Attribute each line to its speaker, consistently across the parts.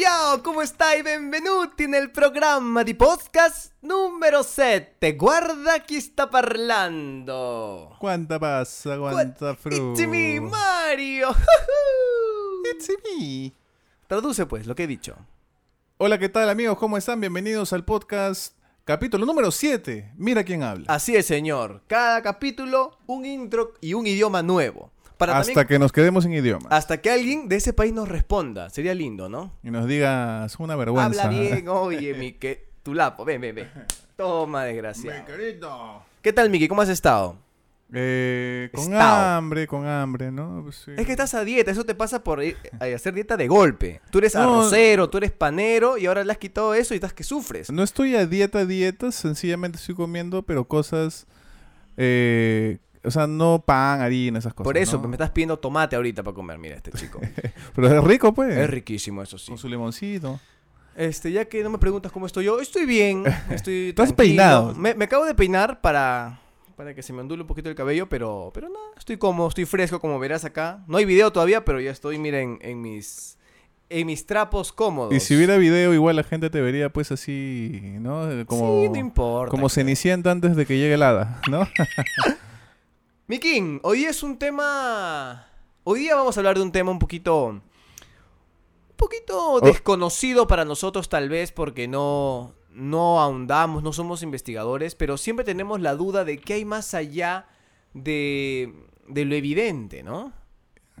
Speaker 1: ciao, come stai? Benvenuti nel programma di podcast numero 7. Guarda chi sta parlando.
Speaker 2: Quanta passa, quanta frutta.
Speaker 1: It's me, Mario.
Speaker 2: It's me.
Speaker 1: Traduce pues lo que he dicho.
Speaker 2: Hola, ¿qué tal amigos? ¿Cómo están? Bienvenidos al podcast capítulo número 7. Mira quién habla.
Speaker 1: Así es, señor. Cada capítulo, un intro y un idioma nuevo. Para
Speaker 2: Hasta
Speaker 1: también-
Speaker 2: que nos quedemos sin idioma.
Speaker 1: hasta que alguien de ese país nos responda. Sería lindo, ¿no?
Speaker 2: Y nos diga, es una vergüenza.
Speaker 1: Habla bien, oye, mi que tu lapo. Ven, ven, ven. Toma, desgraciado.
Speaker 2: querido.
Speaker 1: ¿Qué tal, Miki? ¿Cómo has estado?
Speaker 2: Eh, con
Speaker 1: Estado.
Speaker 2: hambre, con hambre, ¿no? Pues sí.
Speaker 1: Es que estás a dieta, eso te pasa por ir a hacer dieta de golpe. Tú eres
Speaker 2: No.
Speaker 1: arrocero, tú eres panero y ahora le has quitado eso y estás que sufres.
Speaker 2: No estoy a dieta, dieta, sencillamente estoy comiendo, pero cosas... eh, o sea, no pan, harina, esas cosas.
Speaker 1: Por eso,
Speaker 2: ¿no?
Speaker 1: pues me estás pidiendo tomate ahorita para comer, mira este chico.
Speaker 2: Pero es rico, pues.
Speaker 1: es riquísimo, eso sí.
Speaker 2: Con su limoncito.
Speaker 1: Este, ya que no me preguntas cómo estoy yo, estoy bien, estoy
Speaker 2: Estás peinado.
Speaker 1: Me, me acabo de peinar para, para que se me ondule un poquito el cabello, pero, pero nada, estoy cómodo, estoy fresco, como verás acá. No hay video todavía, pero ya estoy, miren, en mis, en mis trapos cómodos.
Speaker 2: Y si hubiera video, igual la gente te vería pues así, ¿no? Como,
Speaker 1: Sí, no importa.
Speaker 2: como Cenicienta antes de que llegue el hada, ¿no?
Speaker 1: Mikin, hoy es un tema. Hoy día vamos a hablar de un tema un poquito. Un poquito desconocido para nosotros, tal vez, porque no. No ahondamos, no somos investigadores, pero siempre tenemos la duda de qué hay más allá de. de lo evidente, ¿no?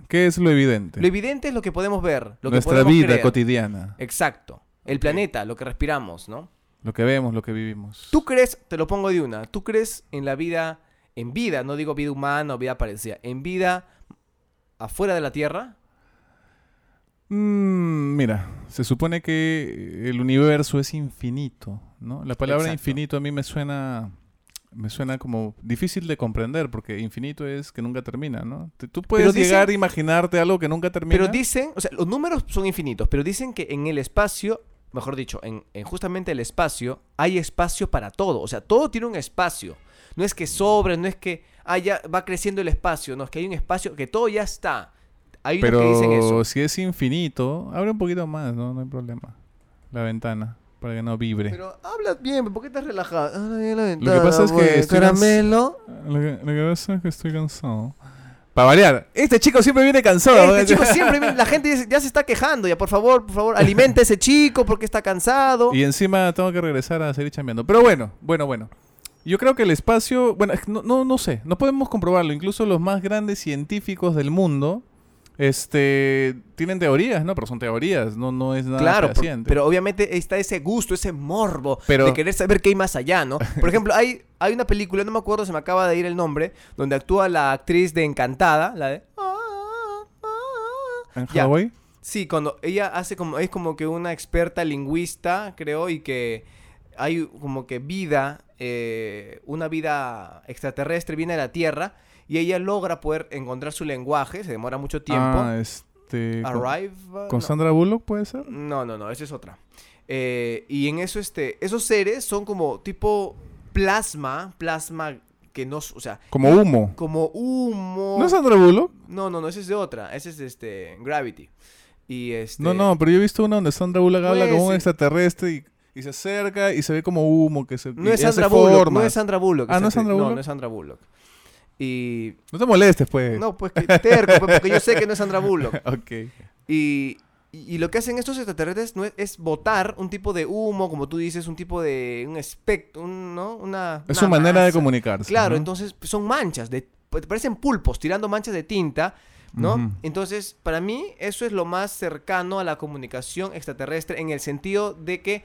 Speaker 2: ¿Qué es lo evidente?
Speaker 1: Lo evidente es lo que podemos ver, lo que
Speaker 2: Nuestra
Speaker 1: podemos
Speaker 2: vida
Speaker 1: creer.
Speaker 2: cotidiana.
Speaker 1: Exacto. El planeta, lo que respiramos, ¿no?
Speaker 2: Lo que vemos, lo que vivimos.
Speaker 1: ¿Tú crees, te lo pongo de una, tú crees en la vida, en vida, no digo vida humana o vida parecida, en vida afuera de la Tierra?
Speaker 2: Mm, mira, se supone que el universo es infinito, ¿no? La palabra
Speaker 1: Exacto.
Speaker 2: infinito a mí me suena me suena como difícil de comprender porque infinito es que nunca termina, ¿no? Tú puedes
Speaker 1: dicen-
Speaker 2: llegar a imaginarte algo que nunca termina.
Speaker 1: Pero dicen, o sea, los números son infinitos, pero dicen que en el espacio, mejor dicho, en, en justamente el espacio, hay espacio para todo. O sea, todo tiene un espacio. No es que sobre, no es que ah, ya va creciendo el espacio, no, es que hay un espacio, que todo ya está. Hay
Speaker 2: Pero
Speaker 1: que dicen eso.
Speaker 2: si es infinito, abre un poquito más, ¿no? No hay problema. La ventana, para que no vibre.
Speaker 1: Pero hablas bien, ¿por qué estás relajado? Ah, bien la
Speaker 2: que pasa es que
Speaker 1: pues,
Speaker 2: estoy
Speaker 1: caramelo.
Speaker 2: Lo que, lo que pasa es que estoy cansado. Para variar, este chico siempre viene cansado.
Speaker 1: Este chico siempre viene- la gente ya se está quejando, ya por favor, por favor, alimente a ese chico porque está cansado.
Speaker 2: Y encima tengo que regresar a seguir chambeando. Pero bueno, bueno, bueno. Yo creo que el espacio, bueno, no, no, no sé, no podemos comprobarlo. Incluso los más grandes científicos del mundo, este, tienen teorías, ¿no? Pero son teorías, no, no es nada
Speaker 1: Claro, por- pero obviamente está ese gusto, ese morbo
Speaker 2: Pero-
Speaker 1: de querer saber qué hay más allá, ¿no? Por ejemplo, hay, hay una película, no me acuerdo, se me acaba de ir el nombre, donde actúa la actriz de Encantada, la de...
Speaker 2: ¿En
Speaker 1: Ya.
Speaker 2: Hawái?
Speaker 1: Sí, cuando ella hace como, es como que una experta lingüista, creo, y que hay como que vida, eh, una vida extraterrestre viene a la Tierra y ella logra poder encontrar su lenguaje, se demora mucho tiempo.
Speaker 2: Ah, este... con-
Speaker 1: Arrive.
Speaker 2: ¿Con
Speaker 1: no.
Speaker 2: Sandra Bullock puede ser?
Speaker 1: No, no, no, esa es otra. Eh, y en eso, este, esos seres son como tipo plasma, plasma que no, o sea,
Speaker 2: Como humo.
Speaker 1: como humo.
Speaker 2: ¿No es Sandra Bullock?
Speaker 1: No, no, no, ese es de otra, ese es este, Gravity. Y este...
Speaker 2: No, no, pero yo he visto una donde Sandra Bullock habla
Speaker 1: No
Speaker 2: como
Speaker 1: es-
Speaker 2: un extraterrestre y, y se acerca y se ve como humo que se
Speaker 1: No es Sandra Bullock, no es Sandra Bullock.
Speaker 2: Ah, ¿no es Sandra
Speaker 1: actriz. No,
Speaker 2: Bullock?
Speaker 1: no es Sandra Bullock. Y...
Speaker 2: No te molestes, pues.
Speaker 1: No, pues que terco, pues, porque yo sé que no es Sandra Bullock.
Speaker 2: ok.
Speaker 1: Y, y, y lo que hacen estos extraterrestres no es, es botar un tipo de humo, como tú dices, un tipo de... un espectro, un, ¿no? Una...
Speaker 2: Es
Speaker 1: una
Speaker 2: su manera de comunicarse.
Speaker 1: Claro,
Speaker 2: ¿no?
Speaker 1: entonces son manchas, de, pues, parecen pulpos tirando manchas de tinta, ¿no? Entonces, para mí, eso es lo más cercano a la comunicación extraterrestre en el sentido de que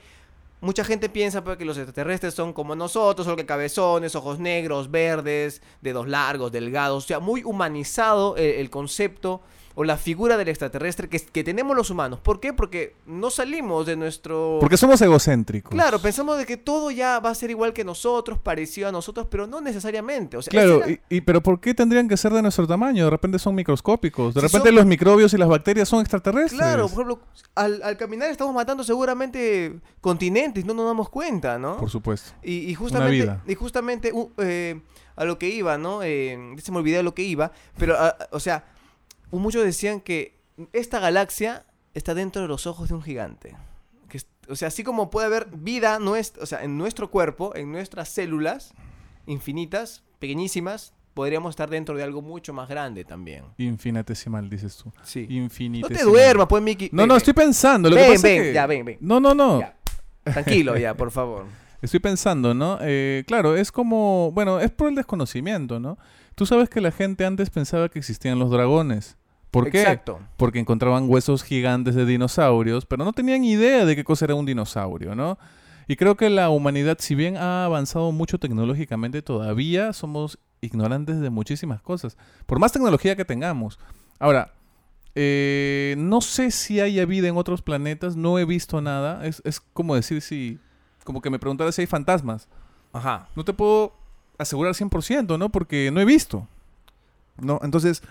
Speaker 1: mucha gente piensa pues, que los extraterrestres son como nosotros, solo que cabezones, ojos negros, verdes, dedos largos, delgados, o sea, muy humanizado el, el concepto o la figura del extraterrestre que, que tenemos los humanos. ¿Por qué? Porque no salimos de nuestro...
Speaker 2: Porque somos egocéntricos.
Speaker 1: Claro, pensamos de que todo ya va a ser igual que nosotros, parecido a nosotros, pero no necesariamente. O sea,
Speaker 2: Claro,
Speaker 1: era-
Speaker 2: y, y- pero ¿por qué tendrían que ser de nuestro tamaño? De repente son microscópicos. De
Speaker 1: Si
Speaker 2: repente
Speaker 1: son-
Speaker 2: los microbios y las bacterias son extraterrestres.
Speaker 1: Claro, por ejemplo, al, al caminar estamos matando seguramente continentes, no nos damos cuenta, ¿no?
Speaker 2: Por supuesto.
Speaker 1: Y, y justamente,
Speaker 2: vida.
Speaker 1: y justamente uh, eh, a lo que iba, ¿no? Eh, se me olvidó a lo que iba, pero, ah, o sea, muchos decían que esta galaxia está dentro de los ojos de un gigante. Que es- o sea, así como puede haber vida nuestra, o sea, en nuestro cuerpo, en nuestras células infinitas, pequeñísimas, podríamos estar dentro de algo mucho más grande también.
Speaker 2: Infinitesimal, dices tú.
Speaker 1: Sí. No
Speaker 2: Infinitesimal.
Speaker 1: te duermas, pues, Miki.
Speaker 2: No,
Speaker 1: Ven,
Speaker 2: no,
Speaker 1: ven.
Speaker 2: estoy pensando. Lo que
Speaker 1: Ven,
Speaker 2: pasa es
Speaker 1: ven,
Speaker 2: que-
Speaker 1: ya, ven, ven.
Speaker 2: No, no, no.
Speaker 1: Ya. Tranquilo, ya, por favor.
Speaker 2: Estoy pensando, ¿no? Eh, claro, es como, bueno, es por el desconocimiento, ¿no? Tú sabes que la gente antes pensaba que existían los dragones. ¿Por qué?
Speaker 1: Exacto.
Speaker 2: Porque encontraban huesos gigantes de dinosaurios, pero no tenían idea de qué cosa era un dinosaurio, ¿no? Y creo que la humanidad, si bien ha avanzado mucho tecnológicamente, todavía somos ignorantes de muchísimas cosas, por más tecnología que tengamos. Ahora, eh, no sé si haya vida en otros planetas, no he visto nada, es, es como decir si, como que me preguntara si hay fantasmas.
Speaker 1: Ajá.
Speaker 2: No te puedo asegurar 100%, ¿no? Porque no he visto. ¿No? Entonces,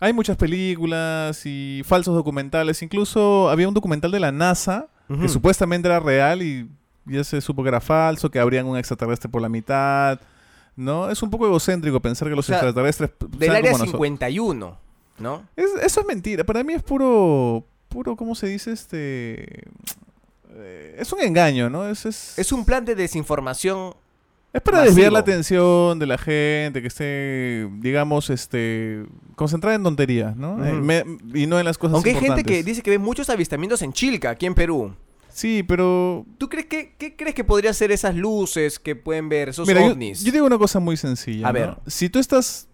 Speaker 2: hay muchas películas y falsos documentales. Incluso había un documental de la NASA que supuestamente era real y ya se supo que era falso, que habrían un extraterrestre por la mitad. ¿No? Es un poco egocéntrico pensar que los
Speaker 1: O sea,
Speaker 2: extraterrestres
Speaker 1: Del área
Speaker 2: como nosotros.
Speaker 1: 51, ¿no?
Speaker 2: Es- eso es mentira. Para mí es puro, puro, ¿cómo se dice? Este, eh, es un engaño, ¿no? Es, es,
Speaker 1: Es un plan de desinformación.
Speaker 2: Es para desviar la atención de la gente que esté, digamos, este, concentrada en tonterías, ¿no? Eh, me- y no en las cosas
Speaker 1: Aunque hay gente que dice que ve muchos avistamientos en Chilca, aquí en Perú.
Speaker 2: Sí, pero...
Speaker 1: ¿Tú crees que qué crees que podría ser esas luces que pueden ver, esos
Speaker 2: Mira, yo,
Speaker 1: ovnis?
Speaker 2: yo digo una cosa muy sencilla.
Speaker 1: A
Speaker 2: ¿no?
Speaker 1: ver.
Speaker 2: Si tú estás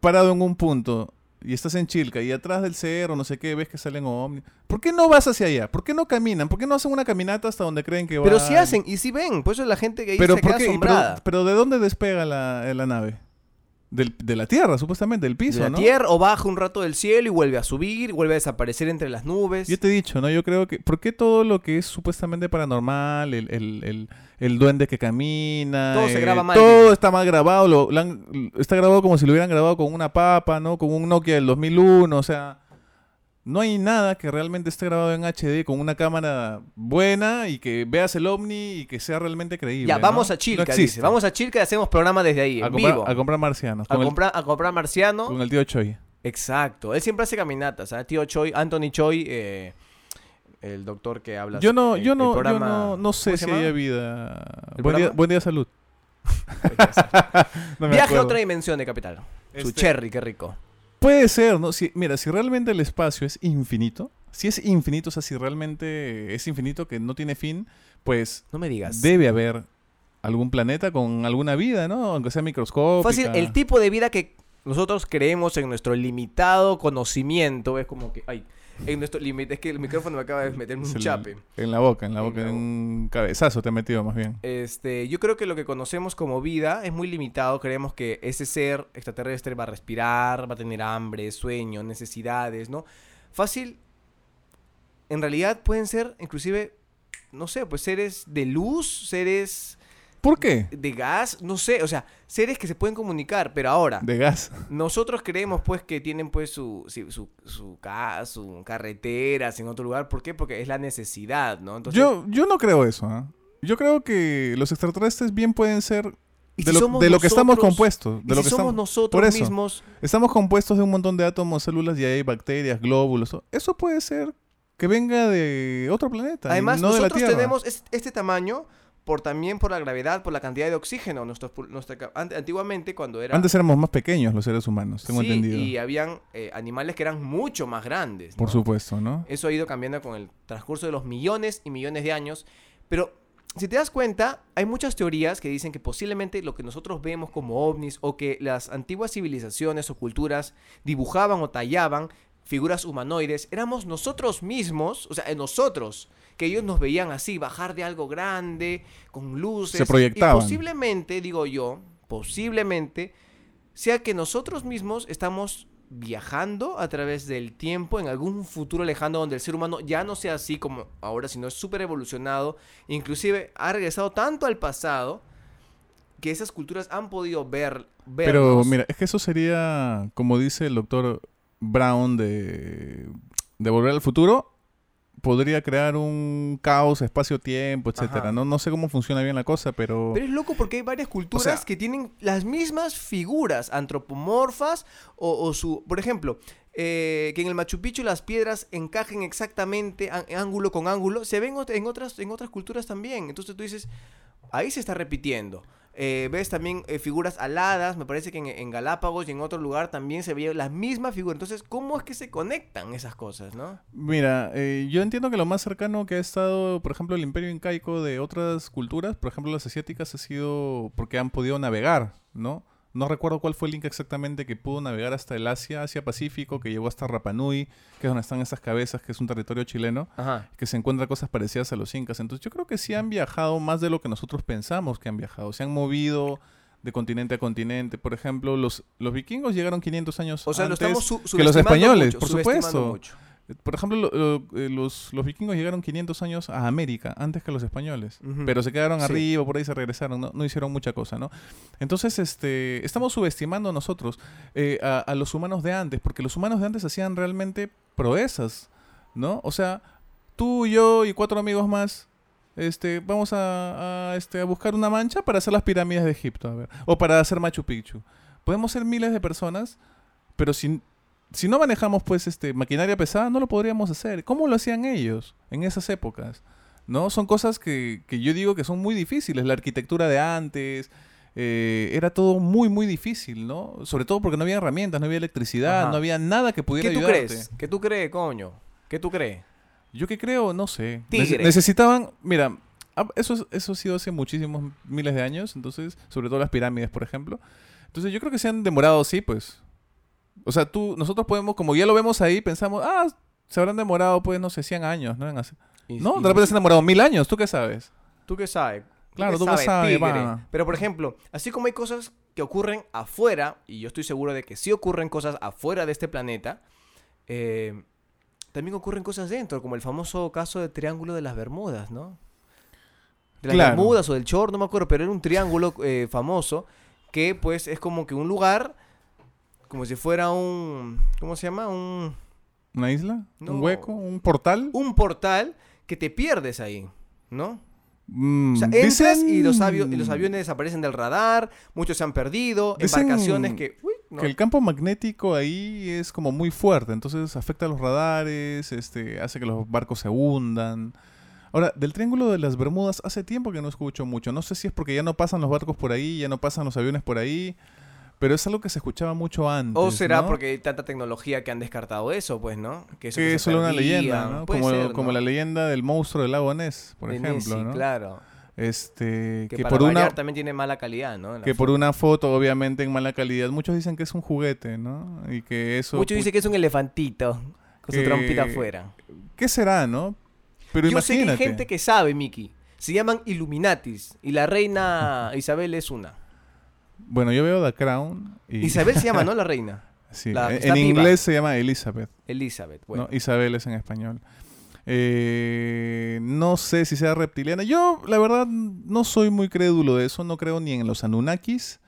Speaker 2: parado en un punto y estás en Chilca y atrás del cerro, no sé qué, ves que salen ovnis, ¿por qué no vas hacia allá? ¿Por qué no caminan? ¿Por qué no hacen una caminata hasta donde creen que van?
Speaker 1: Pero sí hacen y sí ven, por eso la gente que ahí
Speaker 2: Pero,
Speaker 1: se asombrada.
Speaker 2: Pero, pero ¿de dónde despega la, la nave? Del- de la Tierra, supuestamente, del piso,
Speaker 1: de la
Speaker 2: ¿no?
Speaker 1: tierra o baja un rato del cielo y vuelve a subir, vuelve a desaparecer entre las nubes.
Speaker 2: Yo te he dicho, ¿no? Yo creo que... ¿Por qué todo lo que es supuestamente paranormal, el, el, el, el duende que camina...
Speaker 1: Todo se
Speaker 2: eh,
Speaker 1: graba mal,
Speaker 2: Todo está mal grabado. lo- lo han- está grabado como si lo hubieran grabado con una papa, ¿no? Con un Nokia del 2001, o sea... No hay nada que realmente esté grabado en HD con una cámara buena y que veas el ovni y que sea realmente creíble.
Speaker 1: ya,
Speaker 2: ¿no?
Speaker 1: vamos a
Speaker 2: No
Speaker 1: Chilca,
Speaker 2: existe.
Speaker 1: dice. Vamos a Chilca y hacemos programa desde ahí,
Speaker 2: a
Speaker 1: en
Speaker 2: comprar,
Speaker 1: vivo.
Speaker 2: a comprar marcianos.
Speaker 1: A
Speaker 2: con,
Speaker 1: comprar, a comprar
Speaker 2: el,
Speaker 1: marciano.
Speaker 2: con el tío Choi.
Speaker 1: Exacto. Él siempre hace caminatas. ¿ah? Tío Choi, Anthony Choi, eh, el doctor que habla.
Speaker 2: Yo no,
Speaker 1: en
Speaker 2: yo
Speaker 1: el
Speaker 2: no, yo no, no sé
Speaker 1: ¿cómo se
Speaker 2: si haya vida.
Speaker 1: ¿El
Speaker 2: Buen día, buen día, salud. No
Speaker 1: Viaje a otra dimensión de Capital. Su
Speaker 2: Este-
Speaker 1: cherry, qué rico.
Speaker 2: Puede ser, ¿no? Si, mira, si realmente el espacio es infinito, si es infinito, o sea, si realmente es infinito que no tiene fin, pues
Speaker 1: No me digas.
Speaker 2: debe haber algún planeta con alguna vida, ¿no? Aunque sea microscópica.
Speaker 1: Fácil, el tipo de vida que nosotros creemos en nuestro limitado conocimiento es como que. Ay, en nuestro límite. Es que el micrófono me acaba de meterme un chape.
Speaker 2: En la boca, en la boca, en un cabezazo te ha metido más bien.
Speaker 1: Este, yo creo que lo que conocemos como vida es muy limitado. Creemos que ese ser extraterrestre va a respirar, va a tener hambre, sueño, necesidades, ¿no? Fácil. En realidad pueden ser, inclusive, no sé, pues seres de luz, seres
Speaker 2: ¿Por qué?
Speaker 1: de gas, no sé, o sea, seres que se pueden comunicar, pero ahora,
Speaker 2: De gas.
Speaker 1: nosotros creemos pues que tienen pues su, su, su, ca- su carreteras en otro lugar, ¿por qué? Porque es la necesidad, ¿no? Entonces,
Speaker 2: Yo, yo no creo eso, ¿ah? Yo creo que los extraterrestres bien pueden ser
Speaker 1: ¿y
Speaker 2: de
Speaker 1: si
Speaker 2: lo, de lo que estamos
Speaker 1: nosotros?
Speaker 2: compuestos.
Speaker 1: ¿Y
Speaker 2: De lo
Speaker 1: si
Speaker 2: que
Speaker 1: somos
Speaker 2: estamos,
Speaker 1: nosotros
Speaker 2: por eso.
Speaker 1: mismos?
Speaker 2: estamos compuestos de un montón de átomos, células y hay bacterias, glóbulos. Eso puede ser que venga de otro planeta.
Speaker 1: Además,
Speaker 2: no de la
Speaker 1: nosotros
Speaker 2: Tierra.
Speaker 1: tenemos es- este tamaño por también por la gravedad, por la cantidad de oxígeno. Nuestros nuestra antiguamente, cuando era...
Speaker 2: Antes éramos más pequeños los seres humanos, tengo
Speaker 1: Sí,
Speaker 2: entendido.
Speaker 1: y habían eh, animales que eran mucho más grandes.
Speaker 2: Por supuesto, ¿no?
Speaker 1: Eso ha ido cambiando con el transcurso de los millones y millones de años. Pero si te das cuenta, hay muchas teorías que dicen que posiblemente lo que nosotros vemos como ovnis o que las antiguas civilizaciones o culturas dibujaban o tallaban figuras humanoides, éramos nosotros mismos, o sea, nosotros, que ellos nos veían así, bajar de algo grande, con luces.
Speaker 2: Se proyectaban.
Speaker 1: Y posiblemente, digo yo, posiblemente, sea que nosotros mismos estamos viajando a través del tiempo en algún futuro lejano donde el ser humano ya no sea así como ahora, sino es súper evolucionado, inclusive ha regresado tanto al pasado que esas culturas han podido ver
Speaker 2: Pero mira, es que eso sería, como dice el doctor Brown de, de Volver al Futuro, podría crear un caos, espacio-tiempo, etcétera. No, no sé cómo funciona bien la cosa, pero...
Speaker 1: Pero es loco porque hay varias culturas
Speaker 2: sea-
Speaker 1: que tienen las mismas figuras antropomorfas o, o su... Por ejemplo, eh, que en el Machu Picchu las piedras encajen exactamente ángulo con ángulo, se ven en otras, en otras culturas también. Entonces tú dices, ahí se está repitiendo. Eh, ves también eh, figuras aladas, me parece que en, Galápagos y en otro lugar también se veía la misma figura. Entonces, ¿cómo es que se conectan esas cosas, no?
Speaker 2: Mira, eh, yo entiendo que lo más cercano que ha estado, por ejemplo, el imperio incaico de otras culturas, por ejemplo, las asiáticas, ha sido porque han podido navegar, ¿no? No recuerdo cuál fue el link exactamente que pudo navegar hasta el Asia, Asia-Pacífico, que llegó hasta Rapa Nui, que es donde están estas cabezas, que es un territorio chileno,
Speaker 1: Ajá.
Speaker 2: que se encuentra cosas parecidas a los incas. Entonces yo creo que sí han viajado más de lo que nosotros pensamos que han viajado. Se han movido de continente a continente. Por ejemplo, los, los vikingos llegaron 500 años
Speaker 1: O sea, lo
Speaker 2: antes
Speaker 1: estamos su-
Speaker 2: que los españoles,
Speaker 1: mucho,
Speaker 2: por supuesto.
Speaker 1: mucho.
Speaker 2: Por ejemplo, lo- lo- eh, los, los vikingos llegaron 500 años a América antes que los españoles, pero se quedaron
Speaker 1: Sí.
Speaker 2: arriba, por ahí se regresaron, no, no hicieron mucha cosa, ¿no? Entonces, este, estamos subestimando nosotros eh, a, a los humanos de antes, porque los humanos de antes hacían realmente proezas, ¿no? O sea, tú, yo y cuatro amigos más, este, vamos a, a, este, a buscar una mancha para hacer las pirámides de Egipto, a ver, o para hacer Machu Picchu. Podemos ser miles de personas, pero si, si no manejamos pues este maquinaria pesada, no lo podríamos hacer. ¿Cómo lo hacían ellos en esas épocas? ¿No? Son cosas que, que yo digo que son muy difíciles. La arquitectura de antes, eh, era todo muy, muy difícil, ¿no? Sobre todo porque no había herramientas, no había electricidad,
Speaker 1: Ajá.
Speaker 2: no había nada que pudiera
Speaker 1: ¿Qué tú
Speaker 2: ayudarte.
Speaker 1: crees? ¿Qué tú crees, coño? ¿Qué tú crees?
Speaker 2: Yo que creo, no sé. Necesitaban, mira, ah, eso, es- eso ha sido hace muchísimos miles de años, entonces, sobre todo las pirámides, por ejemplo. Entonces yo creo que se han demorado, sí, pues. O sea, tú, nosotros podemos, como ya lo vemos ahí, pensamos, ah, se habrán demorado, pues, no sé, 100 años, ¿no? En hacer-
Speaker 1: Y-
Speaker 2: No,
Speaker 1: y-
Speaker 2: de repente se han demorado mil años, ¿tú qué sabes?
Speaker 1: ¿Tú qué sabes?
Speaker 2: Claro, tú qué sabes,
Speaker 1: tigre? Pero, por ejemplo, así como hay cosas que ocurren afuera, y yo estoy seguro de que sí ocurren cosas afuera de este planeta, eh, también ocurren cosas dentro, como el famoso caso del Triángulo de las Bermudas, ¿no? De las
Speaker 2: Claro.
Speaker 1: Bermudas o del Chor, no me acuerdo, pero era un triángulo eh, famoso que, pues, es como que un lugar, como si fuera un... ¿Cómo se llama? Un...
Speaker 2: ¿Una isla?
Speaker 1: No.
Speaker 2: ¿Un hueco? ¿Un portal?
Speaker 1: Un portal que te pierdes ahí, ¿no?
Speaker 2: Mm,
Speaker 1: O sea, entras y los,
Speaker 2: dicen
Speaker 1: avio- y los aviones desaparecen del radar, muchos se han perdido,
Speaker 2: Dicen
Speaker 1: embarcaciones que... uy, no.
Speaker 2: Que el campo magnético ahí es como muy fuerte, entonces afecta a los radares, este, hace que los barcos se hundan. Ahora, del Triángulo de las Bermudas hace tiempo que no escucho mucho. No sé si es porque ya no pasan los barcos por ahí, ya no pasan los aviones por ahí, pero es algo que se escuchaba mucho antes.
Speaker 1: O será
Speaker 2: ¿no?
Speaker 1: porque hay tanta tecnología que han descartado eso, pues, ¿no? eso
Speaker 2: que
Speaker 1: se
Speaker 2: es solo una leyenda, ¿no? Como,
Speaker 1: ser,
Speaker 2: como
Speaker 1: ¿no?
Speaker 2: la leyenda del monstruo del lago Ness, por
Speaker 1: De
Speaker 2: ejemplo,
Speaker 1: Nessie,
Speaker 2: ¿no?
Speaker 1: claro.
Speaker 2: Este,
Speaker 1: Que,
Speaker 2: que,
Speaker 1: para
Speaker 2: por una
Speaker 1: también tiene mala calidad, ¿no?
Speaker 2: Que por una foto obviamente en mala calidad, muchos dicen que es un juguete, ¿no? Y que eso
Speaker 1: Muchos dicen que es un elefantito con su trompita afuera.
Speaker 2: ¿Qué será, no? Pero
Speaker 1: Yo sé que hay
Speaker 2: imagínate.
Speaker 1: gente que sabe, Miki. Se llaman Illuminatis y la reina Isabel es una.
Speaker 2: Bueno, yo veo The Crown y
Speaker 1: Isabel se llama, ¿no? La reina.
Speaker 2: sí,
Speaker 1: la
Speaker 2: en, inglés se llama Elizabeth,
Speaker 1: Elizabeth, bueno.
Speaker 2: ¿no? Isabel es en español. Eh, no sé si sea reptiliana. Yo, la verdad, no soy muy crédulo de eso. No creo ni en los Anunnakis,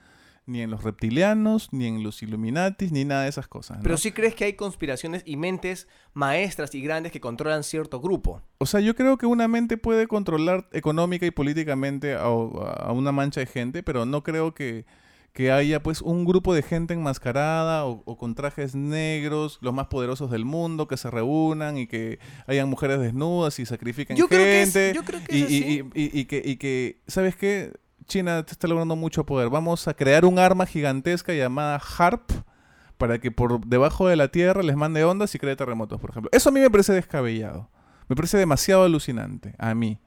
Speaker 2: ni en los reptilianos, ni en los Illuminatis, ni nada de esas cosas. ¿no?
Speaker 1: Pero sí crees que hay conspiraciones y mentes maestras y grandes que controlan cierto grupo.
Speaker 2: O sea, yo creo que una mente puede controlar económica y políticamente a, a una mancha de gente, pero no creo que, que haya pues un grupo de gente enmascarada o, o con trajes negros, los más poderosos del mundo, que se reúnan y que hayan mujeres desnudas y sacrifiquen
Speaker 1: Yo creo que es-
Speaker 2: gente.
Speaker 1: yo creo que
Speaker 2: y,
Speaker 1: es
Speaker 2: y-
Speaker 1: así.
Speaker 2: y- y- y que, y que, ¿sabes qué? China te está logrando mucho poder. Vamos a crear un arma gigantesca llamada HARP para que por debajo de la Tierra les mande ondas y cree terremotos, por ejemplo. Eso a mí me parece descabellado. Me parece demasiado alucinante, a mí.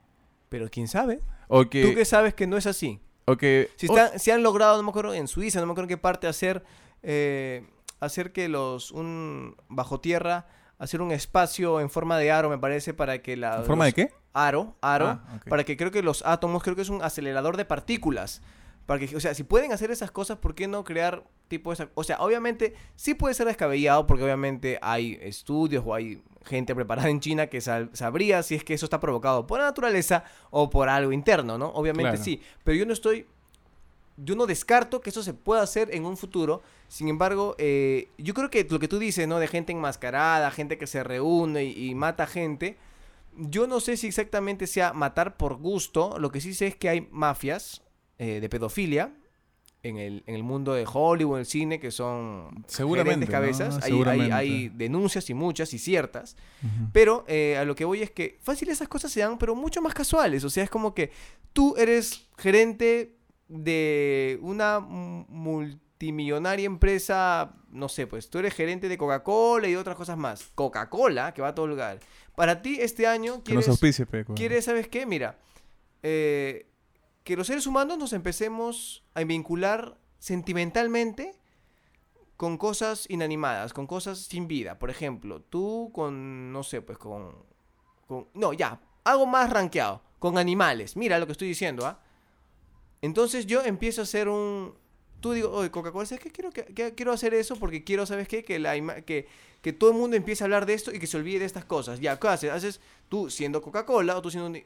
Speaker 1: Pero quién sabe.
Speaker 2: O que...
Speaker 1: Tú que sabes que no es así.
Speaker 2: O que-
Speaker 1: Si, están, si han logrado, no me acuerdo, en Suiza, no me acuerdo en qué parte, hacer, eh, hacer que los, un, bajo tierra, hacer un espacio en forma de aro, me parece, para que la...
Speaker 2: ¿En forma de qué?
Speaker 1: Aro, aro,
Speaker 2: Ah,
Speaker 1: para que creo que los átomos, creo que es un acelerador de partículas. Para que, o sea, si pueden hacer esas cosas, ¿por qué no crear tipo esa? O sea, obviamente sí puede ser descabellado porque obviamente hay estudios o hay gente preparada en China que sabría si es que eso está provocado por la naturaleza o por algo interno, ¿no? Obviamente
Speaker 2: Claro.
Speaker 1: sí, pero yo no estoy yo no descarto que eso se pueda hacer en un futuro. Sin embargo, eh, yo creo que lo que tú dices, ¿no? De gente enmascarada, gente que se reúne y, y mata gente. Yo no sé si exactamente sea matar por gusto. Lo que sí sé es que hay mafias eh, de pedofilia en el, en el mundo de Hollywood, el cine, que son
Speaker 2: Seguramente,
Speaker 1: cabezas.
Speaker 2: ¿no?
Speaker 1: Hay, hay,
Speaker 2: Seguramente.
Speaker 1: hay denuncias y muchas y ciertas. Pero eh, a lo que voy es que fácil esas cosas se dan, pero mucho más casuales. O sea, es como que tú eres gerente de una multimillonaria empresa, no sé, pues tú eres gerente de Coca-Cola y otras cosas más. Coca-Cola, que va a todo lugar. Para ti este año
Speaker 2: Que nos
Speaker 1: quieres,
Speaker 2: pe, con-
Speaker 1: quieres ¿sabes qué? Mira, eh, que los seres humanos nos empecemos a vincular sentimentalmente con cosas inanimadas, con cosas sin vida. Por ejemplo, tú con, no sé, pues con... no, ya, algo más rankeado, con animales. Mira lo que estoy diciendo, ¿ah? Entonces yo empiezo a hacer un... Tú digo, oye, Coca-Cola, ¿sabes qué? Quiero, que, quiero hacer eso porque quiero, ¿sabes qué? Que, la que, que todo el mundo empiece a hablar de esto y que se olvide de estas cosas. Ya, ¿qué haces? Haces tú siendo Coca-Cola o tú siendo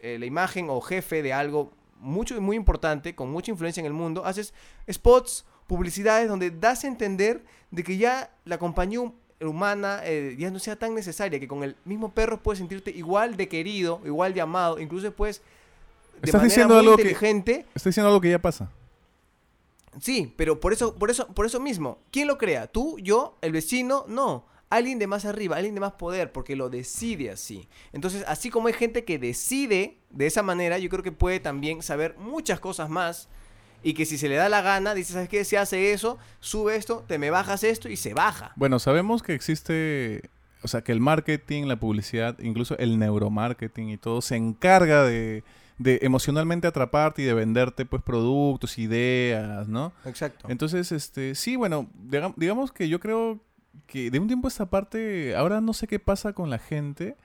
Speaker 1: eh, la imagen o jefe de algo mucho muy importante, con mucha influencia en el mundo, haces spots, publicidades donde das a entender de que ya la compañía hum- humana eh, ya no sea tan necesaria, que con el mismo perro puedes sentirte igual de querido, igual de amado, incluso puedes de
Speaker 2: Estás
Speaker 1: manera
Speaker 2: diciendo
Speaker 1: muy
Speaker 2: algo que- Estoy diciendo algo que ya pasa.
Speaker 1: Sí, pero por eso, por eso, por eso mismo. ¿Quién lo crea? ¿Tú, yo, el vecino? No. Alguien de más arriba, alguien de más poder, porque lo decide así. Entonces, así como hay gente que decide de esa manera, yo creo que puede también saber muchas cosas más. Y que si se le da la gana, dice, ¿sabes qué? Se hace eso, sube esto, te me bajas esto y se baja.
Speaker 2: Bueno, sabemos que existe, o sea, que el marketing, la publicidad, incluso el neuromarketing y todo, se encarga de, de emocionalmente atraparte y de venderte, pues, productos, ideas, ¿no?
Speaker 1: Exacto.
Speaker 2: Entonces, este, sí, bueno, diga- digamos que yo creo que de un tiempo a esta parte, ahora no sé qué pasa con la gente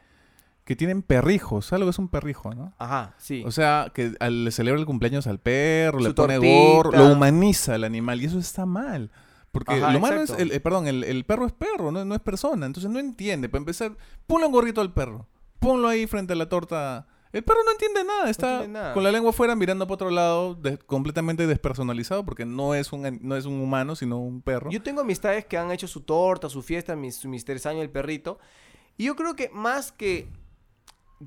Speaker 2: que tienen perrijos, ¿sabes lo que es un perrijo, no?
Speaker 1: Ajá, sí.
Speaker 2: O sea, que al- le celebra el cumpleaños al perro, le pone gorro, lo humaniza al animal y eso está mal. Porque
Speaker 1: Ajá,
Speaker 2: lo malo es, el, eh, perdón, el, el perro es perro, no, no es persona. Entonces no entiende. Para empezar, ponle un gorrito al perro. Ponlo ahí frente a la torta. El perro no entiende nada, está
Speaker 1: nada.
Speaker 2: con la lengua afuera mirando para otro lado, de- completamente despersonalizado, porque no es un, no es un humano, sino un perro.
Speaker 1: Yo tengo amistades que han hecho su torta, su fiesta, mis, mis tres años el perrito. Y yo creo que más que,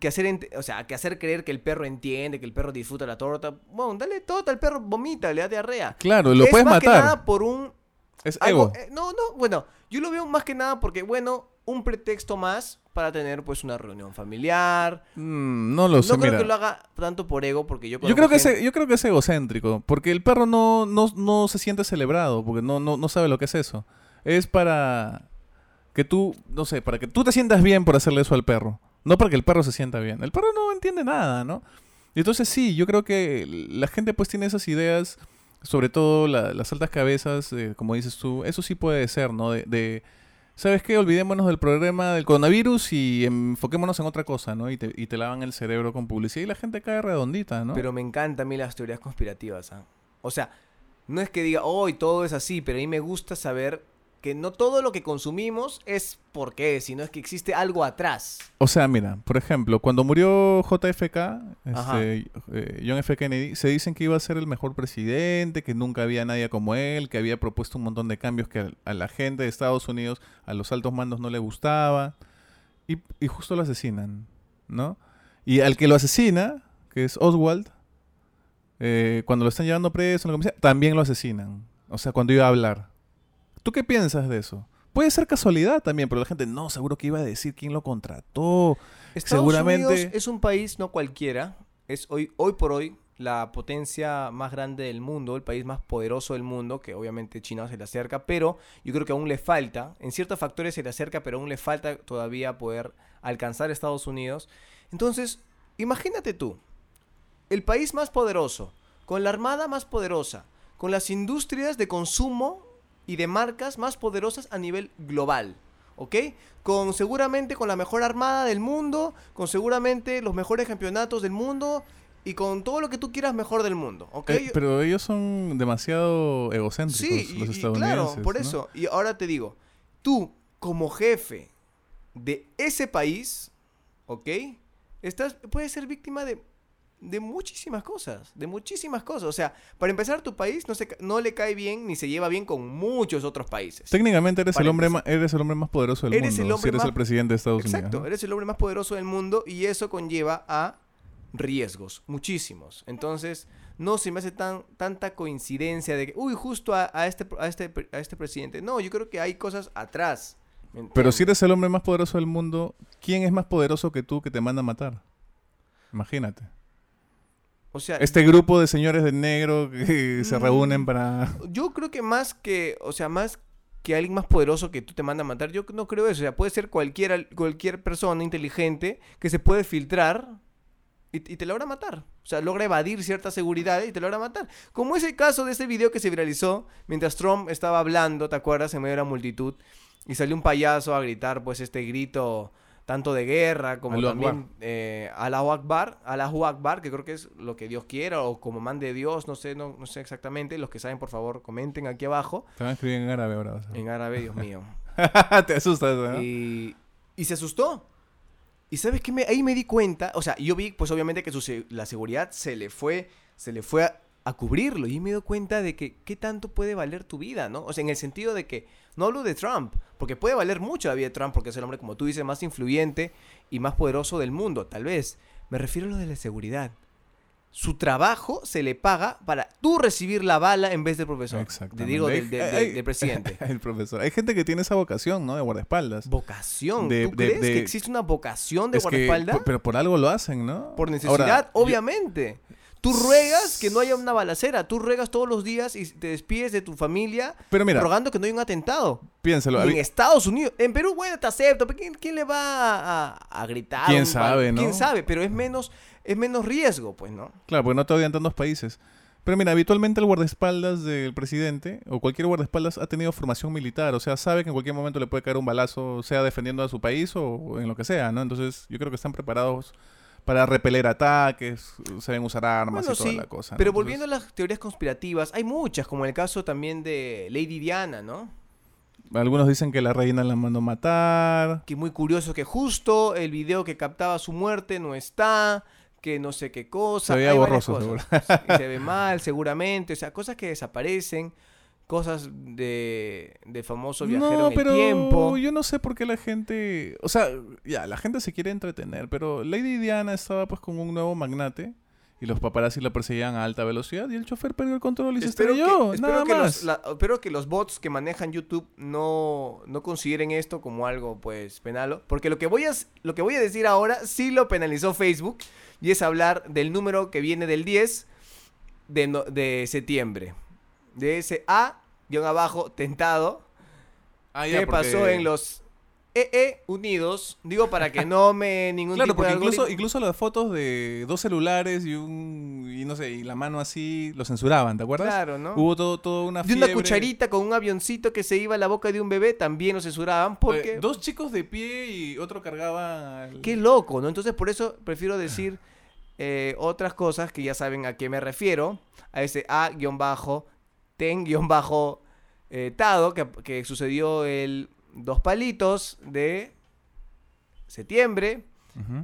Speaker 1: que hacer o sea, que hacer creer que el perro entiende, que el perro disfruta la torta, bueno, dale torta al perro, vomita, le da diarrea.
Speaker 2: Claro, lo
Speaker 1: es
Speaker 2: puedes
Speaker 1: más que
Speaker 2: matar.
Speaker 1: nada por un
Speaker 2: es
Speaker 1: algo-
Speaker 2: ego.
Speaker 1: eh, no, no, bueno, yo lo veo más que nada porque bueno, un pretexto más para tener pues una reunión familiar.
Speaker 2: Mm, no lo sé,
Speaker 1: no creo
Speaker 2: mira.
Speaker 1: que lo haga tanto por ego porque yo
Speaker 2: Yo creo, que
Speaker 1: gente-
Speaker 2: es, yo creo que es egocéntrico, porque el perro no, no, no se siente celebrado, porque no, no, no sabe lo que es eso. Es para que tú, no sé, para que tú te sientas bien por hacerle eso al perro, no para que el perro se sienta bien. El perro no entiende nada, ¿no? Y entonces sí, yo creo que la gente pues tiene esas ideas, sobre todo la- las altas cabezas, eh, como dices tú, eso sí puede ser, ¿no? De, de, ¿sabes qué? Olvidémonos del problema del coronavirus y enfoquémonos en otra cosa, ¿no? Y te, y te lavan el cerebro con publicidad y la gente cae redondita, ¿no?
Speaker 1: Pero me encantan a mí las teorías conspirativas. ¿ah? O sea, no es que diga, hoy todo es así, pero a mí me gusta saber que no todo lo que consumimos es porque es, sino es que existe algo atrás.
Speaker 2: O sea, mira, por ejemplo, cuando murió JFK, este, eh, John F. Kennedy, se dicen que iba a ser el mejor presidente, que nunca había nadie como él, que había propuesto un montón de cambios que a, a la gente de Estados Unidos, a los altos mandos no le gustaba, y, y justo lo asesinan, ¿no? Y al que lo asesina, que es Oswald, eh, cuando lo están llevando preso, en la también lo asesinan. O sea, cuando iba a hablar. ¿Tú qué piensas de eso? Puede ser casualidad también, pero la gente, no, seguro que iba a decir quién lo contrató.
Speaker 1: Estados
Speaker 2: Seguramente-
Speaker 1: Unidos es un país no cualquiera, es hoy, hoy por hoy la potencia más grande del mundo, el país más poderoso del mundo, que obviamente China se le acerca, pero yo creo que aún le falta, en ciertos factores se le acerca, pero aún le falta todavía poder alcanzar a Estados Unidos. Entonces, imagínate tú, el país más poderoso, con la armada más poderosa, con las industrias de consumo y de marcas más poderosas a nivel global. ¿Ok? Con seguramente con la mejor armada del mundo, con seguramente los mejores campeonatos del mundo y con todo lo que tú quieras mejor del mundo. ¿Ok?
Speaker 2: Eh, pero ellos son demasiado egocéntricos,
Speaker 1: sí,
Speaker 2: los
Speaker 1: y
Speaker 2: estadounidenses.
Speaker 1: claro, por
Speaker 2: ¿no?
Speaker 1: eso. Y ahora te digo, tú como jefe de ese país, ¿ok? Estás, puedes ser víctima de de muchísimas cosas, de muchísimas cosas. O sea, para empezar, tu país no, se, no le cae bien ni se lleva bien con muchos otros países.
Speaker 2: Técnicamente eres
Speaker 1: Para
Speaker 2: el hombre más, eres el hombre más poderoso del
Speaker 1: Eres
Speaker 2: mundo.
Speaker 1: el hombre
Speaker 2: si eres
Speaker 1: más-
Speaker 2: el presidente de Estados
Speaker 1: Exacto,
Speaker 2: Unidos. ¿no?
Speaker 1: eres el hombre más poderoso del mundo y eso conlleva a riesgos, muchísimos. Entonces, no se me hace tan tanta coincidencia de que, uy, justo a, a este, a, este, a este presidente. No, yo creo que hay cosas atrás. ¿me
Speaker 2: Pero si eres el hombre más poderoso del mundo, ¿quién es más poderoso que tú que te manda a matar? Imagínate.
Speaker 1: O sea,
Speaker 2: Este grupo de señores de negro que se
Speaker 1: Mm.
Speaker 2: reúnen para...
Speaker 1: yo creo que más que, o sea, más que alguien más poderoso que tú te manda a matar, yo no creo eso. O sea, puede ser cualquier, cualquier persona inteligente que se puede filtrar y, y te logra matar. O sea, logra evadir cierta seguridad y te logra matar. Como es el caso de ese video que se viralizó mientras Trump estaba hablando, ¿te acuerdas? En medio de la multitud. Y salió un payaso a gritar, pues, este grito tanto de guerra como
Speaker 2: Allahu
Speaker 1: también eh, Allahu Akbar, Allahu Akbar, que creo que es lo que Dios quiera o como mande Dios, no sé, no, no sé exactamente. Los que saben, por favor, comenten aquí abajo.
Speaker 2: Te van a escribir en árabe ahora.
Speaker 1: En árabe, Dios mío.
Speaker 2: te asustas, ¿no?
Speaker 1: Y, y se asustó. Y sabes qué? Me, ahí me di cuenta, o sea, yo vi pues obviamente que su la seguridad se le fue, se le fue a, a cubrirlo. Y me di cuenta de que qué tanto puede valer tu vida, ¿no? O sea, en el sentido de que, no hablo de Trump, porque puede valer mucho la vida de Trump, porque es el hombre, como tú dices, más influyente y más poderoso del mundo, tal vez. Me refiero a lo de la seguridad. Su trabajo se le paga para tú recibir la bala en vez del profesor. Te digo, del, del-
Speaker 2: hay-
Speaker 1: del- del presidente.
Speaker 2: el profesor. Hay gente que tiene esa vocación, ¿no? De guardaespaldas.
Speaker 1: Vocación.
Speaker 2: De-
Speaker 1: ¿Tú
Speaker 2: de-
Speaker 1: crees
Speaker 2: de-
Speaker 1: que existe una vocación de guardaespaldas?
Speaker 2: pero por algo lo hacen, ¿no?
Speaker 1: Por necesidad,
Speaker 2: Ahora, yo-
Speaker 1: obviamente. Tú ruegas que no haya una balacera. Tú ruegas todos los días y te despides de tu familia
Speaker 2: Pero mira,
Speaker 1: rogando que no haya un atentado.
Speaker 2: piénsalo.
Speaker 1: Y en Estados Unidos, en Perú, bueno, te acepto. pero ¿Quién, quién le va a, gritar?
Speaker 2: ¿Quién sabe, no?
Speaker 1: ¿Quién sabe? Pero es menos, es menos riesgo, pues, ¿no?
Speaker 2: Claro, porque no te odian tantos países. Pero mira, habitualmente el guardaespaldas del presidente o cualquier guardaespaldas ha tenido formación militar. O sea, sabe que en cualquier momento le puede caer un balazo, sea defendiendo a su país o en lo que sea, ¿no? Entonces, yo creo que están preparados para repeler ataques, saben usar armas
Speaker 1: Bueno,
Speaker 2: y toda
Speaker 1: sí,
Speaker 2: la cosa. ¿no?
Speaker 1: Pero
Speaker 2: Entonces,
Speaker 1: volviendo a las teorías conspirativas, hay muchas, como en el caso también de Lady Diana, ¿no?
Speaker 2: Algunos dicen que la reina la mandó matar.
Speaker 1: que muy curioso que justo el video que captaba su muerte no está, que no sé qué cosa.
Speaker 2: Se veía borroso,
Speaker 1: cosas. Se ve mal, seguramente, o sea, cosas que desaparecen, cosas de, de famoso viajero
Speaker 2: No,
Speaker 1: en el
Speaker 2: pero
Speaker 1: tiempo.
Speaker 2: yo no sé por qué la gente... O sea, ya, la gente se quiere entretener, pero Lady Diana estaba pues con un nuevo magnate y los paparazzi la perseguían a alta velocidad y el chofer perdió el control y se estrelló,
Speaker 1: que, espero,
Speaker 2: nada
Speaker 1: que
Speaker 2: más.
Speaker 1: los, la- espero que los bots que manejan YouTube no, no consideren esto como algo pues penalo. Porque lo que, voy a, lo que voy a decir ahora sí lo penalizó Facebook. Y es hablar del número que viene del 10 de, no- de septiembre. De ese A, guion abajo, tentado.
Speaker 2: Ah,
Speaker 1: ¿Qué pasó en los EE Unidos? Digo para que no me ningún
Speaker 2: Claro,
Speaker 1: tipo de
Speaker 2: porque incluso,
Speaker 1: algoritmo-
Speaker 2: incluso las fotos de dos celulares y un... y no sé, y la mano así, lo censuraban, ¿te acuerdas?
Speaker 1: Claro, ¿no?
Speaker 2: Hubo todo, todo una
Speaker 1: de una
Speaker 2: fiebre.
Speaker 1: cucharita con un avioncito que se iba a la boca de un bebé, también lo censuraban porque...
Speaker 2: Eh, dos chicos de pie y otro cargaba...
Speaker 1: Qué loco, ¿no? Entonces por eso prefiero decir eh, otras cosas que ya saben a qué me refiero. A ese A-ten-tado que, que sucedió el dos palitos de septiembre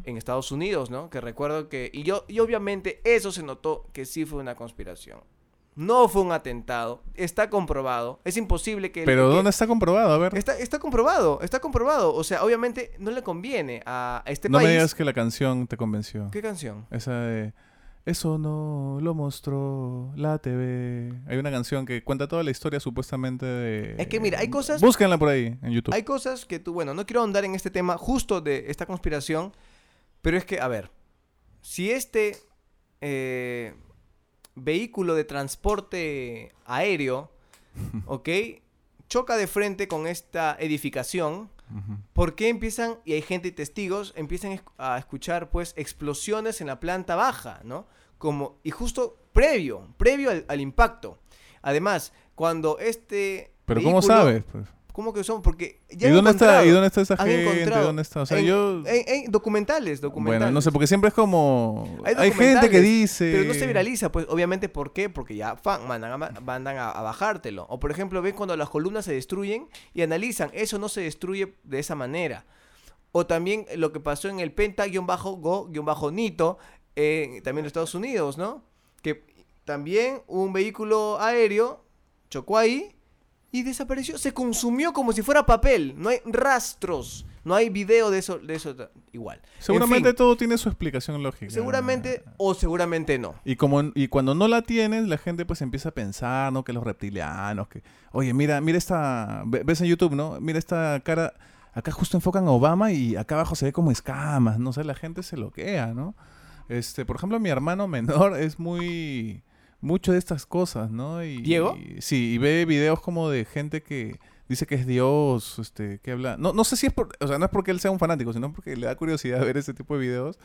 Speaker 1: en Estados Unidos, ¿no? Que recuerdo que... Y, yo, y obviamente eso se notó que sí fue una conspiración. No fue un atentado. Está comprobado. Es imposible que... el-
Speaker 2: Pero
Speaker 1: que-
Speaker 2: ¿dónde está comprobado? A ver.
Speaker 1: Está, está comprobado, está comprobado. O sea, obviamente no le conviene a, a este
Speaker 2: no
Speaker 1: país.
Speaker 2: me digas que la canción te convenció.
Speaker 1: ¿Qué canción?
Speaker 2: Esa de... Eso no lo mostró la TV. Hay una canción que cuenta toda la historia supuestamente de...
Speaker 1: Es que mira, hay cosas-
Speaker 2: Búsquenla por ahí, en YouTube.
Speaker 1: Hay cosas que tú, bueno, no quiero ahondar en este tema justo de esta conspiración, pero es que, a ver, si este eh, vehículo de transporte aéreo, ¿ok? Choca de frente con esta edificación. ¿por qué empiezan, y hay gente y testigos, empiezan a escuchar pues explosiones en la planta baja, ¿no? Como, y justo previo, previo al, al impacto. Además, cuando este...
Speaker 2: Pero ¿cómo
Speaker 1: vehículo-
Speaker 2: sabes? Pues?
Speaker 1: ¿Cómo que son? Porque ya
Speaker 2: ¿Y dónde, está, ¿Y dónde está esa gente? ¿Dónde está? O sea,
Speaker 1: en,
Speaker 2: yo...
Speaker 1: en- en documentales, documentales.
Speaker 2: Bueno, no sé, porque siempre es como...
Speaker 1: Hay
Speaker 2: Hay, gente que dice...
Speaker 1: Pero no se viraliza, pues obviamente, ¿por qué? Porque ya fan, mandan, a, ma- mandan a, a bajártelo. O por ejemplo, ven cuando las columnas se destruyen y analizan, eso no se destruye de esa manera. O también lo que pasó en el Penta-Go-Nito, eh, también en Estados Unidos, ¿no? Que también un vehículo aéreo chocó ahí y desapareció. Se consumió como si fuera papel. No hay rastros. No hay video de eso. De eso igual. En
Speaker 2: Seguramente
Speaker 1: fin,
Speaker 2: todo tiene su explicación lógica.
Speaker 1: seguramente o seguramente no.
Speaker 2: Y como y cuando no la tienes, la gente pues empieza a pensar, ¿no? Que los reptilianos, que oye, mira, mira esta, ve- ves en YouTube, ¿no? Mira esta cara, acá justo enfocan a Obama y acá abajo se ve como escamas, no sé, la gente se loquea, ¿no? Este, por ejemplo, mi hermano menor es muy mucho de estas cosas, ¿no? Y,
Speaker 1: ¿Diego?
Speaker 2: y- sí, y ve videos como de gente que dice que es Dios, este, que habla. No, no sé si es por, o sea, no es porque él sea un fanático, sino porque le da curiosidad ver ese tipo de videos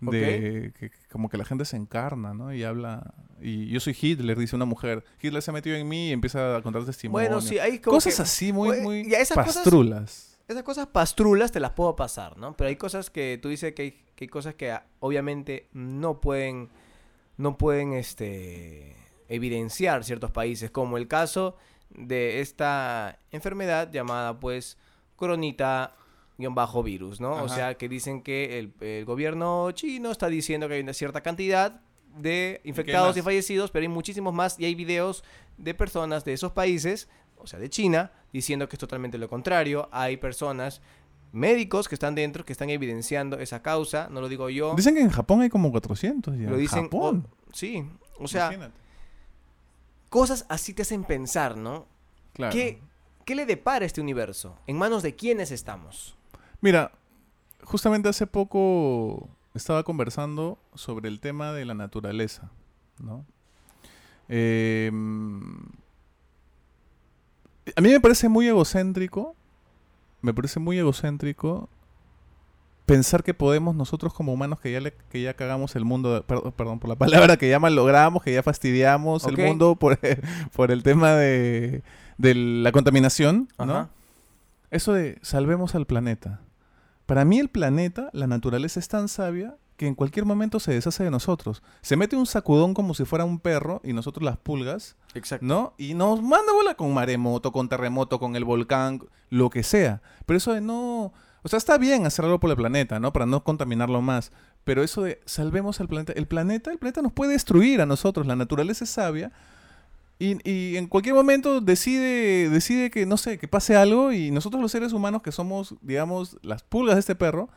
Speaker 2: de que, que como que la gente se encarna, ¿no? Y habla y yo soy Hitler, dice una mujer. Hitler se ha metido en mí y empieza a contar testimonios.
Speaker 1: Bueno, sí, hay
Speaker 2: cosas
Speaker 1: que-
Speaker 2: así muy muy
Speaker 1: esas cosas-
Speaker 2: pastrulas.
Speaker 1: Esas cosas pastrulas te las puedo pasar, ¿no? Pero hay cosas que tú dices que hay, que hay cosas que ah, obviamente no pueden, no pueden, este, evidenciar ciertos países, como el caso de esta enfermedad llamada, pues, coronita-virus, ¿no? O sea, que dicen que el, el gobierno chino está diciendo que hay una cierta cantidad de infectados y fallecidos, pero hay muchísimos más y hay videos de personas de esos países, o sea, de China, diciendo que es totalmente lo contrario. Hay personas, médicos que están dentro, que están evidenciando esa causa, no lo digo yo,
Speaker 2: Dicen que en Japón hay como 400 ya.
Speaker 1: lo dicen...
Speaker 2: Japón.
Speaker 1: o- sí, o sea,
Speaker 2: Imagínate.
Speaker 1: cosas así te hacen pensar, ¿no?
Speaker 2: Claro.
Speaker 1: ¿Qué, ¿Qué le depara este universo? ¿En manos de quiénes estamos?
Speaker 2: Mira, justamente hace poco estaba conversando sobre el tema de la naturaleza, ¿no? Eh, a mí me parece muy egocéntrico, me parece muy egocéntrico pensar que podemos nosotros como humanos que ya le, que ya cagamos el mundo, per- perdón por la palabra, que ya malogramos, que ya fastidiamos el mundo por, por el tema de, de la contaminación, ¿no? Eso de salvemos al planeta. Para mí el planeta, la naturaleza es tan sabia que en cualquier momento se deshace de nosotros. Se mete un sacudón como si fuera un perro y nosotros las pulgas,
Speaker 1: Exacto.
Speaker 2: ¿no? Y nos manda bola con maremoto, con terremoto, con el volcán, lo que sea. Pero eso de no... O sea, está bien hacer algo por el planeta, ¿no? Para no contaminarlo más. Pero eso de salvemos al planeta. El planeta, el planeta nos puede destruir a nosotros. La naturaleza es sabia. Y, y en cualquier momento decide, decide que, no sé, que pase algo y nosotros los seres humanos que somos, digamos, las pulgas de este perro,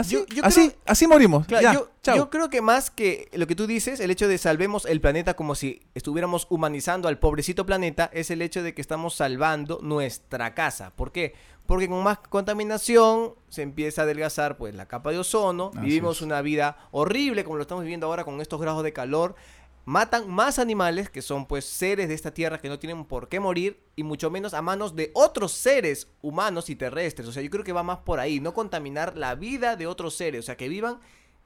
Speaker 2: así,
Speaker 1: Yo- yo
Speaker 2: así,
Speaker 1: creo-
Speaker 2: así morimos.
Speaker 1: Claro,
Speaker 2: ya,
Speaker 1: yo,
Speaker 2: chao.
Speaker 1: yo creo que más que lo que tú dices, el hecho de salvemos el planeta como si estuviéramos humanizando al pobrecito planeta, es el hecho de que estamos salvando nuestra casa. ¿Por qué? Porque con más contaminación se empieza a adelgazar pues la capa de ozono,
Speaker 2: Así
Speaker 1: vivimos
Speaker 2: es.
Speaker 1: una vida horrible como lo estamos viviendo ahora con estos grados de calor. Matan más animales que son pues seres de esta tierra que no tienen por qué morir y mucho menos a manos de otros seres humanos y terrestres. O sea, yo creo que va más por ahí, no contaminar la vida de otros seres, o sea, que vivan,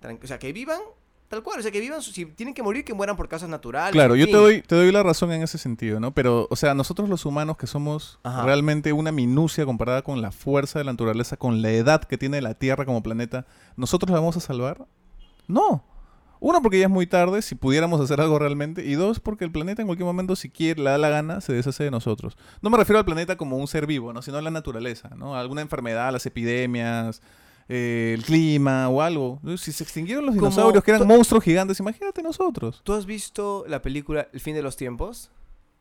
Speaker 1: o sea, que vivan tal cual, o sea, que vivan, si tienen que morir, que mueran por causas naturales.
Speaker 2: Claro, yo te doy, te doy la razón en ese sentido, ¿no? Pero, o sea, nosotros los humanos que somos
Speaker 1: Ajá.
Speaker 2: realmente una minucia comparada con la fuerza de la naturaleza, con la edad que tiene la Tierra como planeta, ¿nosotros la vamos a salvar? No. Uno, porque ya es muy tarde, si pudiéramos hacer algo realmente. Y dos, porque el planeta en cualquier momento, si quiere, le da la gana, se deshace de nosotros. No me refiero al planeta como un ser vivo, ¿no? Sino a la naturaleza, ¿no? Alguna enfermedad, las epidemias, eh, el clima o algo. Si se extinguieron los
Speaker 1: Como
Speaker 2: dinosaurios, que eran monstruos gigantes, imagínate nosotros.
Speaker 1: ¿Tú has visto la película El fin de los tiempos?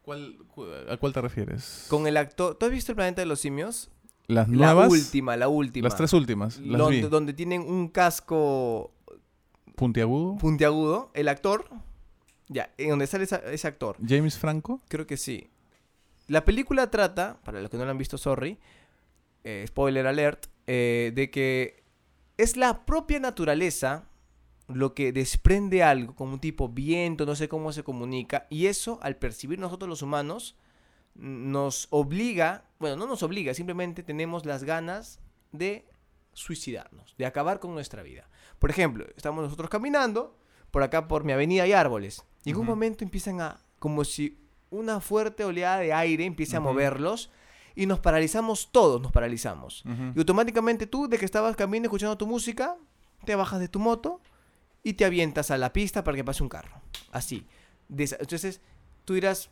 Speaker 2: ¿Cuál, cu- ¿A cuál te refieres?
Speaker 1: Con el actor, ¿tú has visto El planeta de los simios?
Speaker 2: las
Speaker 1: La
Speaker 2: nuevas.
Speaker 1: última, la última.
Speaker 2: Las tres últimas. Las vi.
Speaker 1: donde tienen un casco
Speaker 2: Puntiagudo.
Speaker 1: puntiagudo, el actor, ya, en donde sale esa- ese actor,
Speaker 2: James Franco.
Speaker 1: creo que sí. La película trata, para los que no la han visto, sorry, eh, spoiler alert, eh, de que es la propia naturaleza lo que desprende algo, como un tipo viento, no sé cómo se comunica, y eso, al percibir nosotros los humanos, nos obliga, bueno, no nos obliga, simplemente tenemos las ganas de suicidarnos, de acabar con nuestra vida. Por ejemplo, estamos nosotros caminando, por acá por mi avenida hay árboles, y en un momento empiezan a, como si una fuerte oleada de aire empiece a moverlos, y nos paralizamos todos, nos paralizamos. Y automáticamente tú, de que estabas caminando escuchando tu música, te bajas de tu moto y te avientas a la pista para que pase un carro. Así. Entonces, tú dirás,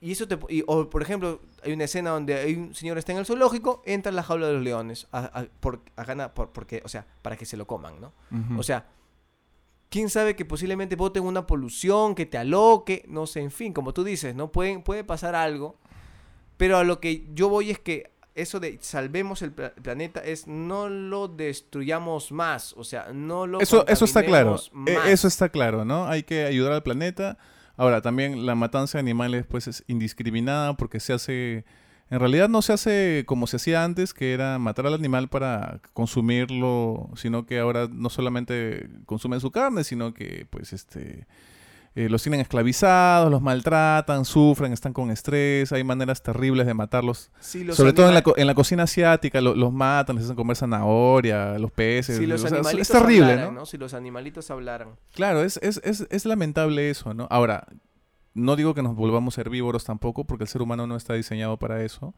Speaker 1: y eso te... y- o, por ejemplo, hay una escena donde hay un señor está en el zoológico, entra en la jaula de los leones, a, a- por, a gana- por- porque, o sea, para que se lo coman, ¿no?
Speaker 2: Ujú.
Speaker 1: O sea, quién sabe que posiblemente boten una polución, que te aloque, no sé, en fin, como tú dices, ¿no? Puede, puede pasar algo. Pero a lo que yo voy es que eso de salvemos el pla- planeta es no lo destruyamos más, o sea, no lo
Speaker 2: Eso, eso está claro. E-
Speaker 1: más.
Speaker 2: Eso está claro, ¿no? Hay que ayudar al planeta. Ahora, también la matanza de animales pues es indiscriminada porque se hace... En realidad no se hace como se hacía antes, que era matar al animal para consumirlo, sino que ahora no solamente consumen su carne, sino que pues este... eh, los tienen esclavizados, los maltratan, sufren, están con estrés, hay maneras terribles de matarlos.
Speaker 1: Sí, los
Speaker 2: Sobre todo en la, co- en la cocina asiática, lo- los matan, les hacen comer zanahoria, los peces.
Speaker 1: si los
Speaker 2: o sea, es- terrible,
Speaker 1: hablaran,
Speaker 2: ¿no?
Speaker 1: Si los animalitos hablaran.
Speaker 2: Claro, es, es, es, es lamentable eso, ¿no? Ahora, no digo que nos volvamos herbívoros tampoco, porque el ser humano no está diseñado para eso,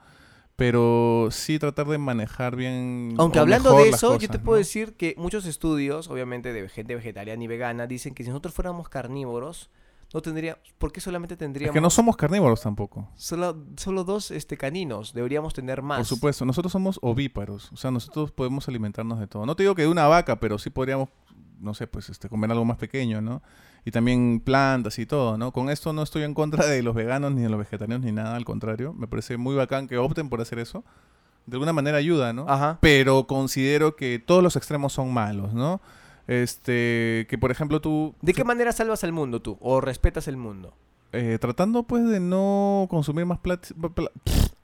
Speaker 2: pero sí tratar de manejar bien.
Speaker 1: Aunque hablando de eso, yo te
Speaker 2: ¿no?
Speaker 1: puedo decir que muchos estudios, obviamente de gente vegetariana y vegana, dicen que si nosotros fuéramos carnívoros, no tendríamos, ¿por qué solamente
Speaker 2: Es
Speaker 1: tendríamos
Speaker 2: que no somos carnívoros tampoco.
Speaker 1: solo, solo dos este, caninos? Deberíamos tener más.
Speaker 2: Por supuesto, nosotros somos ovíparos, o sea, nosotros podemos alimentarnos de todo. No te digo que de una vaca, pero sí podríamos, no sé, pues este, comer algo más pequeño, ¿no? Y también plantas y todo, ¿no? Con esto no estoy en contra de los veganos ni de los vegetarianos ni nada, al contrario. Me parece muy bacán que opten por hacer eso. De alguna manera ayuda, ¿no?
Speaker 1: Ajá.
Speaker 2: Pero considero que todos los extremos son malos, ¿no? Este, que por ejemplo tú...
Speaker 1: ¿De qué manera salvas al mundo tú? ¿O respetas el mundo?
Speaker 2: eh, tratando pues de no consumir más,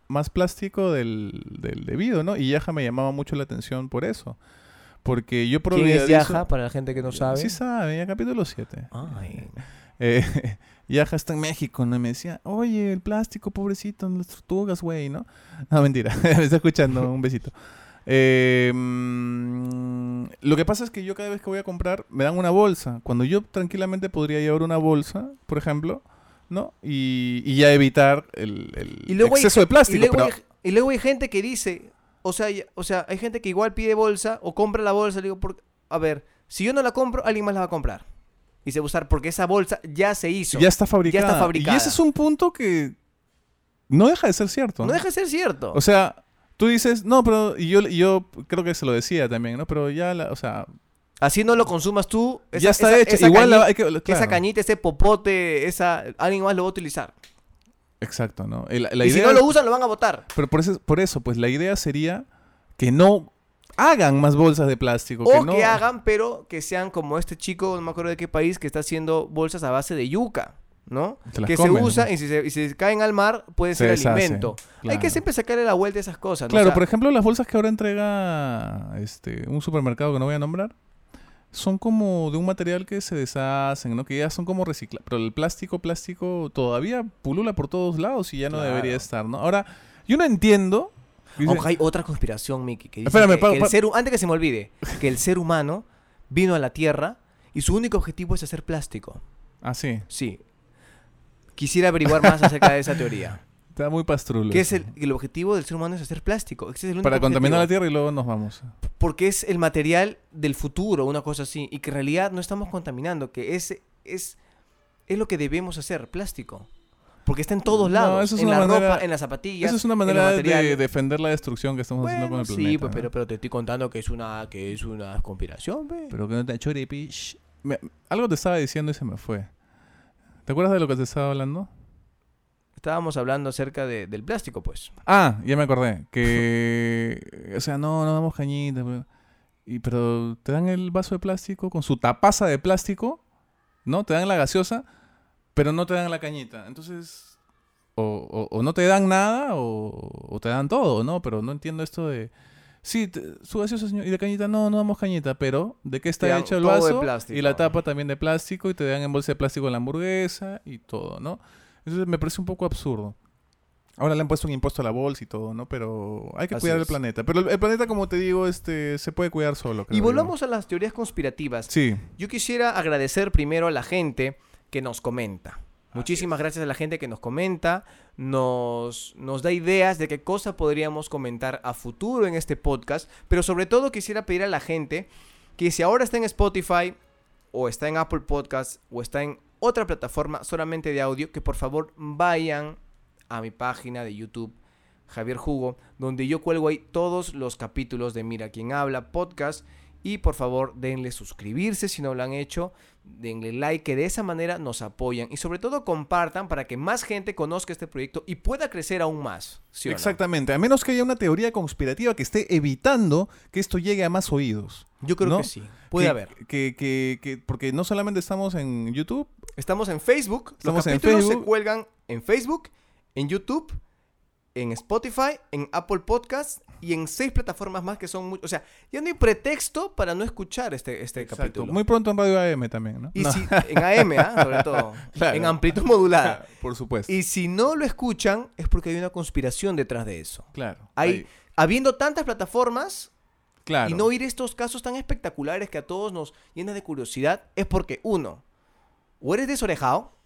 Speaker 2: más plástico del, del debido, ¿no? Y Yaja me llamaba mucho la atención por eso. Porque yo por
Speaker 1: ¿Quién es Yaja? Para la gente que no sabe.
Speaker 2: Sí sabe, ya capítulo 7.
Speaker 1: Ay.
Speaker 2: Eh, Yaja está en México, ¿no? Y me decía, oye, el plástico, pobrecito, las tortugas, güey, ¿no? No, mentira, me está escuchando, un besito. Eh, mm, lo que pasa es que yo cada vez que voy a comprar me dan una bolsa. Cuando yo tranquilamente podría llevar una bolsa, por ejemplo, ¿no? Y, y ya evitar el, el
Speaker 1: Y luego hay
Speaker 2: exceso de
Speaker 1: Y
Speaker 2: plástico.
Speaker 1: luego,
Speaker 2: pero-
Speaker 1: hay, y luego hay gente que dice, o sea, ya- o sea, hay gente que igual pide bolsa o compra la bolsa. Le digo, por, a ver, si yo no la compro, alguien más la va a comprar. Y se va a usar porque esa bolsa ya se hizo.
Speaker 2: ya está fabricada.
Speaker 1: fabricada.
Speaker 2: Y ese es un punto que no deja de ser cierto.
Speaker 1: no deja de ser cierto.
Speaker 2: O sea, tú dices, no, pero y yo, y yo creo que se lo decía también, ¿no? Pero ya, la, o sea,
Speaker 1: Así no lo consumas tú. esa-
Speaker 2: ya está
Speaker 1: esa-
Speaker 2: hecho.
Speaker 1: esa
Speaker 2: Igual la-
Speaker 1: cañi-
Speaker 2: hay que,
Speaker 1: Esa cañita, ese popote, esa, alguien más lo va a utilizar.
Speaker 2: Exacto, ¿no? La, la
Speaker 1: y si
Speaker 2: idea,
Speaker 1: no lo usan, lo van a votar.
Speaker 2: pero por eso, por eso, pues la idea sería que no hagan más bolsas de plástico.
Speaker 1: O
Speaker 2: que no,
Speaker 1: que hagan, pero que sean como este chico, no me acuerdo de qué país, que está haciendo bolsas a base de yuca, ¿no? Que
Speaker 2: comen,
Speaker 1: se usa
Speaker 2: ¿no?
Speaker 1: y si se, y si se caen al mar, puede
Speaker 2: Se
Speaker 1: ser alimento. Hay que siempre sacarle la vuelta a esas cosas. ¿no? O
Speaker 2: Claro,
Speaker 1: sea,
Speaker 2: por ejemplo, las bolsas que ahora entrega este un supermercado que no voy a nombrar son como de un material que se deshacen, ¿no? Que ya son como reciclados. Pero el plástico, plástico todavía pulula por todos lados y ya no
Speaker 1: Claro.
Speaker 2: debería estar, ¿no? Ahora, yo no entiendo. dice-
Speaker 1: Aunque hay otra conspiración, Miki, que dice
Speaker 2: Espérame,
Speaker 1: que
Speaker 2: pa-
Speaker 1: el
Speaker 2: pa-
Speaker 1: ser hu- antes que se me olvide, que el ser humano vino a la Tierra y su único objetivo es hacer plástico.
Speaker 2: Ah, sí.
Speaker 1: Sí. Quisiera averiguar más acerca de esa teoría.
Speaker 2: Está muy pastrulo.
Speaker 1: Que es
Speaker 2: eso.
Speaker 1: el, el objetivo del ser humano es hacer plástico. Es el
Speaker 2: Para contaminar la tierra y luego nos vamos.
Speaker 1: Porque es el material del futuro, una cosa así. Y que en realidad no estamos contaminando, que ese es, es lo que debemos hacer, plástico. Porque está en todos
Speaker 2: No,
Speaker 1: lados.
Speaker 2: eso es
Speaker 1: en
Speaker 2: una
Speaker 1: la
Speaker 2: manera-
Speaker 1: ropa, en las zapatillas.
Speaker 2: Esa es una manera de defender la destrucción que estamos haciendo con el planeta.
Speaker 1: sí, pues,
Speaker 2: ¿no?
Speaker 1: pero, pero te estoy contando que es una, que es una conspiración, pe.
Speaker 2: Pero que no te chore, Algo te estaba diciendo y se me fue. ¿Te acuerdas de lo que te estaba hablando?
Speaker 1: Estábamos hablando acerca de- del plástico, pues.
Speaker 2: Ah, ya me acordé. Que. o sea, no, no damos cañita. Pero, y, pero te dan el vaso de plástico con su tapaza de plástico, ¿no? Te dan la gaseosa, pero no te dan la cañita. Entonces. O, o- o no te dan nada o, o te dan todo, ¿no? Pero no entiendo esto de. Sí, su gaseosa, señor. Y la cañita, no, no damos cañita, pero ¿de qué está hecho el
Speaker 1: todo de
Speaker 2: vaso?
Speaker 1: plástico.
Speaker 2: Y la tapa también de plástico y te dan en bolsa de plástico la hamburguesa y todo, ¿no? Eso me parece un poco absurdo. Ahora le han puesto un impuesto a la bolsa y todo, ¿no? Pero hay que
Speaker 1: Así
Speaker 2: cuidar el planeta. Pero el, el planeta, como te digo, este se puede cuidar solo. creo
Speaker 1: Y
Speaker 2: yo.
Speaker 1: volvamos a las teorías conspirativas.
Speaker 2: Sí.
Speaker 1: Yo quisiera agradecer primero a la gente que nos comenta. Muchísimas gracias a la gente que nos comenta, nos, nos da ideas de qué cosa podríamos comentar a futuro en este podcast, pero sobre todo quisiera pedir a la gente que si ahora está en Spotify o está en Apple Podcasts o está en otra plataforma solamente de audio, que por favor vayan a mi página de YouTube, Javier Jugo, donde yo cuelgo ahí todos los capítulos de Mira quién habla podcast. Y por favor denle suscribirse si no lo han hecho. Denle like, que de esa manera nos apoyan y sobre todo compartan para que más gente conozca este proyecto y pueda crecer aún más. ¿sí o no?
Speaker 2: Exactamente, a menos que haya una teoría conspirativa que esté evitando que esto llegue a más oídos.
Speaker 1: Yo creo
Speaker 2: ¿no?
Speaker 1: que sí. Puede
Speaker 2: Que-
Speaker 1: haber.
Speaker 2: Que, que- que- porque no solamente estamos en YouTube,
Speaker 1: Estamos en Facebook.
Speaker 2: Estamos
Speaker 1: Los
Speaker 2: en
Speaker 1: capítulos se cuelgan en Facebook, en YouTube, en Spotify, en Apple Podcasts y en seis plataformas más que son muy... O sea, ya no hay pretexto para no escuchar este, este capítulo.
Speaker 2: muy pronto en Radio AM también, ¿no?
Speaker 1: Y
Speaker 2: No.
Speaker 1: si, en AM, ¿ah? sobre todo.
Speaker 2: Claro.
Speaker 1: En amplitud modulada.
Speaker 2: Por supuesto.
Speaker 1: Y si no lo escuchan, es porque hay una conspiración detrás de eso.
Speaker 2: claro.
Speaker 1: Hay, habiendo tantas plataformas
Speaker 2: claro.
Speaker 1: y no oír estos casos tan espectaculares que a todos nos llena de curiosidad, es porque, uno, o eres desorejado,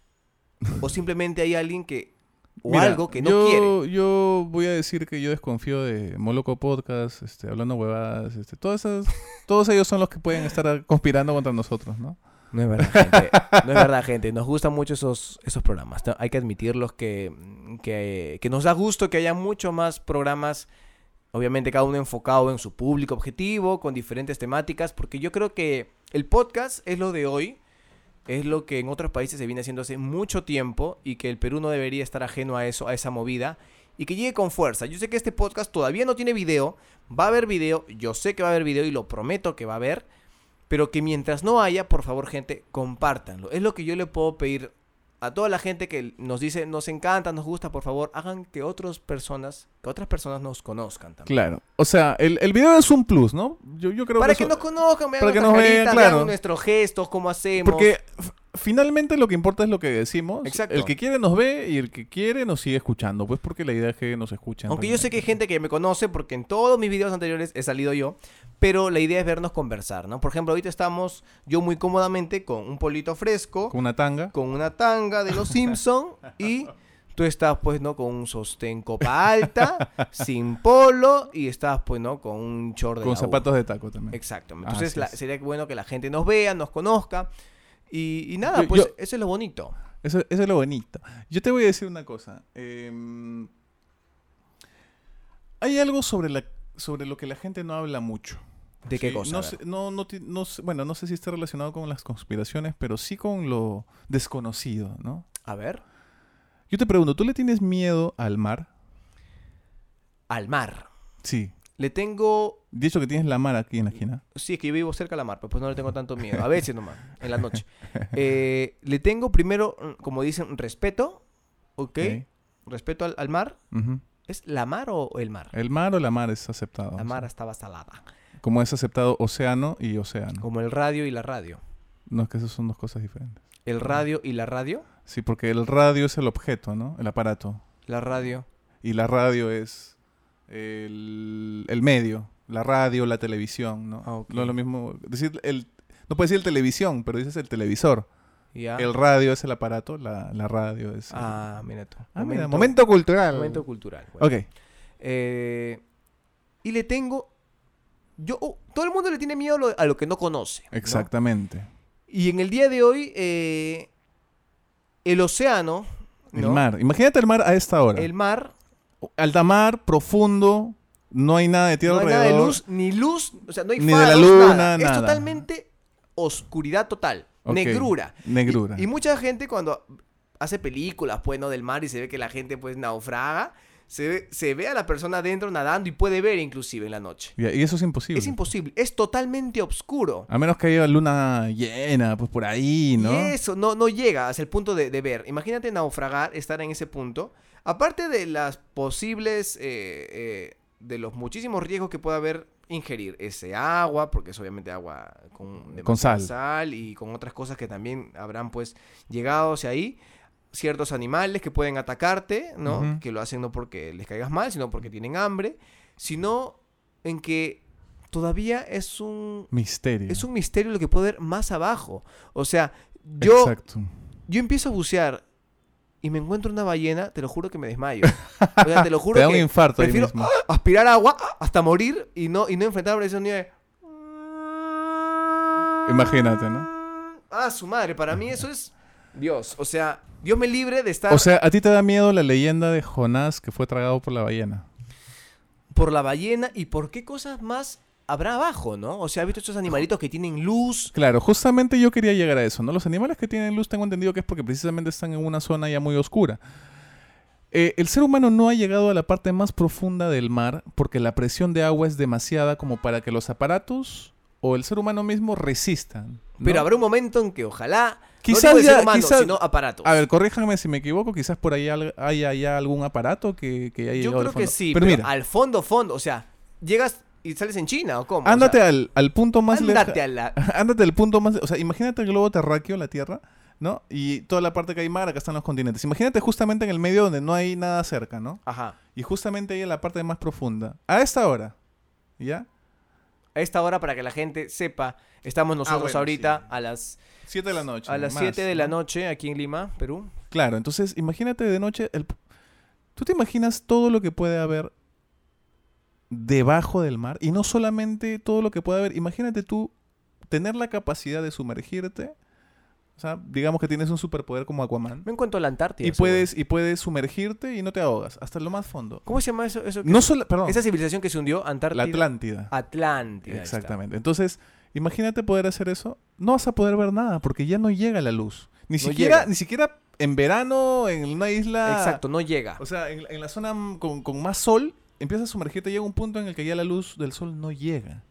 Speaker 1: o simplemente hay alguien que, o
Speaker 2: Mira,
Speaker 1: algo que no
Speaker 2: yo,
Speaker 1: quiere.
Speaker 2: Yo voy a decir que yo desconfío de Moloco Podcast, este, hablando huevadas, este, todas esas, todos ellos son los que pueden estar conspirando contra nosotros, ¿no?
Speaker 1: No es verdad, gente. No es verdad, gente. Nos gustan mucho esos, esos programas. ¿no? Hay que admitirlos que, que, que nos da gusto que haya mucho más programas, obviamente cada uno enfocado en su público objetivo, con diferentes temáticas, porque yo creo que el podcast es lo de hoy, es lo que en otros países se viene haciendo hace mucho tiempo y que el Perú no debería estar ajeno a eso, a esa movida. Y que llegue con fuerza. Yo sé que este podcast todavía no tiene video. Va a haber video. Yo sé que va a haber video y lo prometo que va a haber. Pero que mientras no haya, por favor, gente, compártanlo. Es lo que yo le puedo pedir a toda la gente que nos dice, nos encanta, nos gusta, por favor, hagan que otras personas, que otras personas nos conozcan también.
Speaker 2: Claro. O sea, el, el video es un plus, ¿no? Yo, yo creo
Speaker 1: Para
Speaker 2: que
Speaker 1: que
Speaker 2: eso-
Speaker 1: nos conozcan, vean
Speaker 2: para que nos vean,
Speaker 1: caritas,
Speaker 2: claro.
Speaker 1: vean nuestros gestos, cómo hacemos.
Speaker 2: Porque finalmente lo que importa es lo que decimos.
Speaker 1: Exacto.
Speaker 2: El que quiere nos ve y el que quiere nos sigue escuchando. Pues porque la idea es que nos escuchen.
Speaker 1: Aunque yo sé que hay gente que me conoce porque en todos mis videos anteriores he salido yo, pero la idea es vernos conversar, ¿no? Por ejemplo, ahorita estamos yo muy cómodamente con un polito fresco,
Speaker 2: Con una tanga.
Speaker 1: con una tanga de los Simpson y tú estás pues no con un sostén copa alta, sin polo y estás pues no con un short de
Speaker 2: Con
Speaker 1: la U.
Speaker 2: zapatos de taco también.
Speaker 1: Exacto. Entonces
Speaker 2: Así
Speaker 1: la-
Speaker 2: es.
Speaker 1: sería bueno que la gente nos vea, nos conozca y, y nada,
Speaker 2: Yo-
Speaker 1: pues
Speaker 2: yo-
Speaker 1: eso es lo bonito.
Speaker 2: Eso, eso es lo bonito. Yo te voy a decir una cosa. Em, hay algo sobre, la, sobre lo que la gente no habla mucho.
Speaker 1: ¿De qué
Speaker 2: Sí,
Speaker 1: cosa?
Speaker 2: No sé, no, bueno, no sé si está relacionado con las conspiraciones, pero sí con lo desconocido, ¿no?
Speaker 1: A ver.
Speaker 2: Yo te pregunto, ¿tú le tienes miedo al mar?
Speaker 1: Al mar.
Speaker 2: Sí.
Speaker 1: Le tengo
Speaker 2: Dicho que tienes la mar aquí en la esquina.
Speaker 1: Sí, es que yo vivo cerca de la mar, pues, pues no le tengo tanto miedo. A veces nomás, en la noche. Eh, le tengo primero, mm, como dicen, respeto. ¿Ok?
Speaker 2: Ok.
Speaker 1: Respeto al, al mar. ¿Es la mar o el mar?
Speaker 2: ¿El mar o la mar es aceptado?
Speaker 1: La mar estaba salada.
Speaker 2: Como es aceptado océano y océano.
Speaker 1: Como el radio y la radio.
Speaker 2: No, es que esas son dos cosas diferentes.
Speaker 1: El radio y la radio.
Speaker 2: Sí, porque el radio es el objeto, ¿no? El aparato.
Speaker 1: La radio.
Speaker 2: Y la radio es el, el medio. La radio, la televisión, ¿no?
Speaker 1: Ah.
Speaker 2: No es lo mismo. Decir el, no puedes decir el televisión, pero dices el televisor. El radio es el aparato, la, la radio es... el-
Speaker 1: Ah, mira tú.
Speaker 2: Ah, mira, momento cultural.
Speaker 1: momento cultural. bueno.
Speaker 2: Ok.
Speaker 1: Eh, y le tengo... Yo, oh, todo el mundo le tiene miedo a lo, a lo que no conoce. ¿no?
Speaker 2: Exactamente.
Speaker 1: Y en el día de hoy, eh, el océano,
Speaker 2: El mar. Imagínate el mar a esta hora.
Speaker 1: el mar,
Speaker 2: Alta mar, profundo, no hay nada de tierra
Speaker 1: no hay nada de luz, ni luz, o sea, no hay
Speaker 2: Ni de la luna,
Speaker 1: nada. Es totalmente oscuridad total, negrura.
Speaker 2: Negrura.
Speaker 1: Y, y mucha gente cuando hace películas, pues, ¿no? Del mar y se ve que la gente, pues, naufraga, se ve, se ve a la persona adentro nadando y puede ver inclusive en la noche.
Speaker 2: Y eso es imposible.
Speaker 1: Es imposible, es totalmente oscuro.
Speaker 2: A menos que haya luna llena, pues por ahí, ¿no?
Speaker 1: Y eso no, no llega hasta el punto de, de ver. Imagínate naufragar, estar en ese punto. Aparte de las posibles, eh, eh, de los muchísimos riesgos que puede haber ingerir ese agua, porque es obviamente agua con,
Speaker 2: sal.
Speaker 1: y con otras cosas que también habrán pues llegado hacia ahí. Ciertos animales que pueden atacarte, ¿no? Que lo hacen no porque les caigas mal, sino porque tienen hambre, sino en que todavía es un
Speaker 2: Misterio.
Speaker 1: es un misterio lo que puede haber más abajo. O sea, yo,
Speaker 2: Exacto.
Speaker 1: yo empiezo a bucear y me encuentro una ballena, te lo juro que me desmayo. O sea, te lo juro
Speaker 2: Te da un infarto ahí
Speaker 1: prefiero
Speaker 2: mismo.
Speaker 1: aspirar agua hasta morir y no, y no enfrentarme a ese sonido de...
Speaker 2: Imagínate, ¿no?
Speaker 1: Ah, su madre, para mí eso es Dios. O sea, Dios me libre de estar
Speaker 2: O sea, ¿a ti te da miedo la leyenda de Jonás que fue tragado por la ballena?
Speaker 1: por la ballena y por qué cosas más habrá abajo, ¿no? O sea, ¿has visto estos animalitos que tienen luz?
Speaker 2: Claro, justamente yo quería llegar a eso, ¿no? Los animales que tienen luz tengo entendido que es porque precisamente están en una zona ya muy oscura. Eh, el ser humano no ha llegado a la parte más profunda del mar porque la presión de agua es demasiada como para que los aparatos o el ser humano mismo resistan. ¿no?
Speaker 1: Pero habrá un momento en que ojalá.
Speaker 2: Quizás
Speaker 1: no digo el
Speaker 2: ya-
Speaker 1: ser humano,
Speaker 2: quizás-
Speaker 1: sino aparatos.
Speaker 2: A ver, corríjanme si me equivoco, quizás por ahí haya ya algún aparato que, que haya
Speaker 1: Yo
Speaker 2: llegado al
Speaker 1: creo que
Speaker 2: fondo.
Speaker 1: sí,
Speaker 2: Pero,
Speaker 1: pero,
Speaker 2: mira,
Speaker 1: al fondo, fondo. O sea, llegas y sales en China o cómo. O
Speaker 2: ándate
Speaker 1: sea,
Speaker 2: al, al punto más
Speaker 1: ándate
Speaker 2: leja-
Speaker 1: a la.
Speaker 2: Ándate al punto más... O sea, imagínate el globo terráqueo, la Tierra, ¿no? Y toda la parte que hay mar, acá están los continentes. Imagínate justamente en el medio donde no hay nada cerca, ¿no?
Speaker 1: Ajá.
Speaker 2: Y justamente ahí en la parte más profunda. A esta hora, ¿ya?
Speaker 1: A esta hora, para que la gente sepa, estamos nosotros
Speaker 2: Ah, bueno,
Speaker 1: ahorita
Speaker 2: sí.
Speaker 1: a las,
Speaker 2: 7 de la noche.
Speaker 1: a las
Speaker 2: más,
Speaker 1: 7 de la
Speaker 2: ¿no?
Speaker 1: noche aquí en Lima, Perú.
Speaker 2: Claro, entonces imagínate de noche... El... ¿Tú te imaginas todo lo que puede haber debajo del mar? Y no solamente todo lo que puede haber. Imagínate tú tener la capacidad de sumergirte. O sea, digamos que tienes un superpoder como Aquaman.
Speaker 1: Me encuentro en la Antártida.
Speaker 2: Y
Speaker 1: seguro.
Speaker 2: puedes, y puedes sumergirte y no te ahogas, hasta lo más fondo.
Speaker 1: ¿Cómo se llama eso? eso que-
Speaker 2: No solo, perdón,
Speaker 1: Esa civilización que se hundió,
Speaker 2: la
Speaker 1: Antártida.
Speaker 2: Atlántida.
Speaker 1: Atlántida. está.
Speaker 2: Exactamente. Entonces, imagínate poder hacer eso. No vas a poder ver nada porque ya no llega la luz. Ni
Speaker 1: No
Speaker 2: siquiera,
Speaker 1: llega.
Speaker 2: ni siquiera en verano, en una isla.
Speaker 1: Exacto, no llega.
Speaker 2: O sea, en, en la zona con, con más sol, empiezas a sumergirte, llega un punto en el que ya la luz del sol no llega.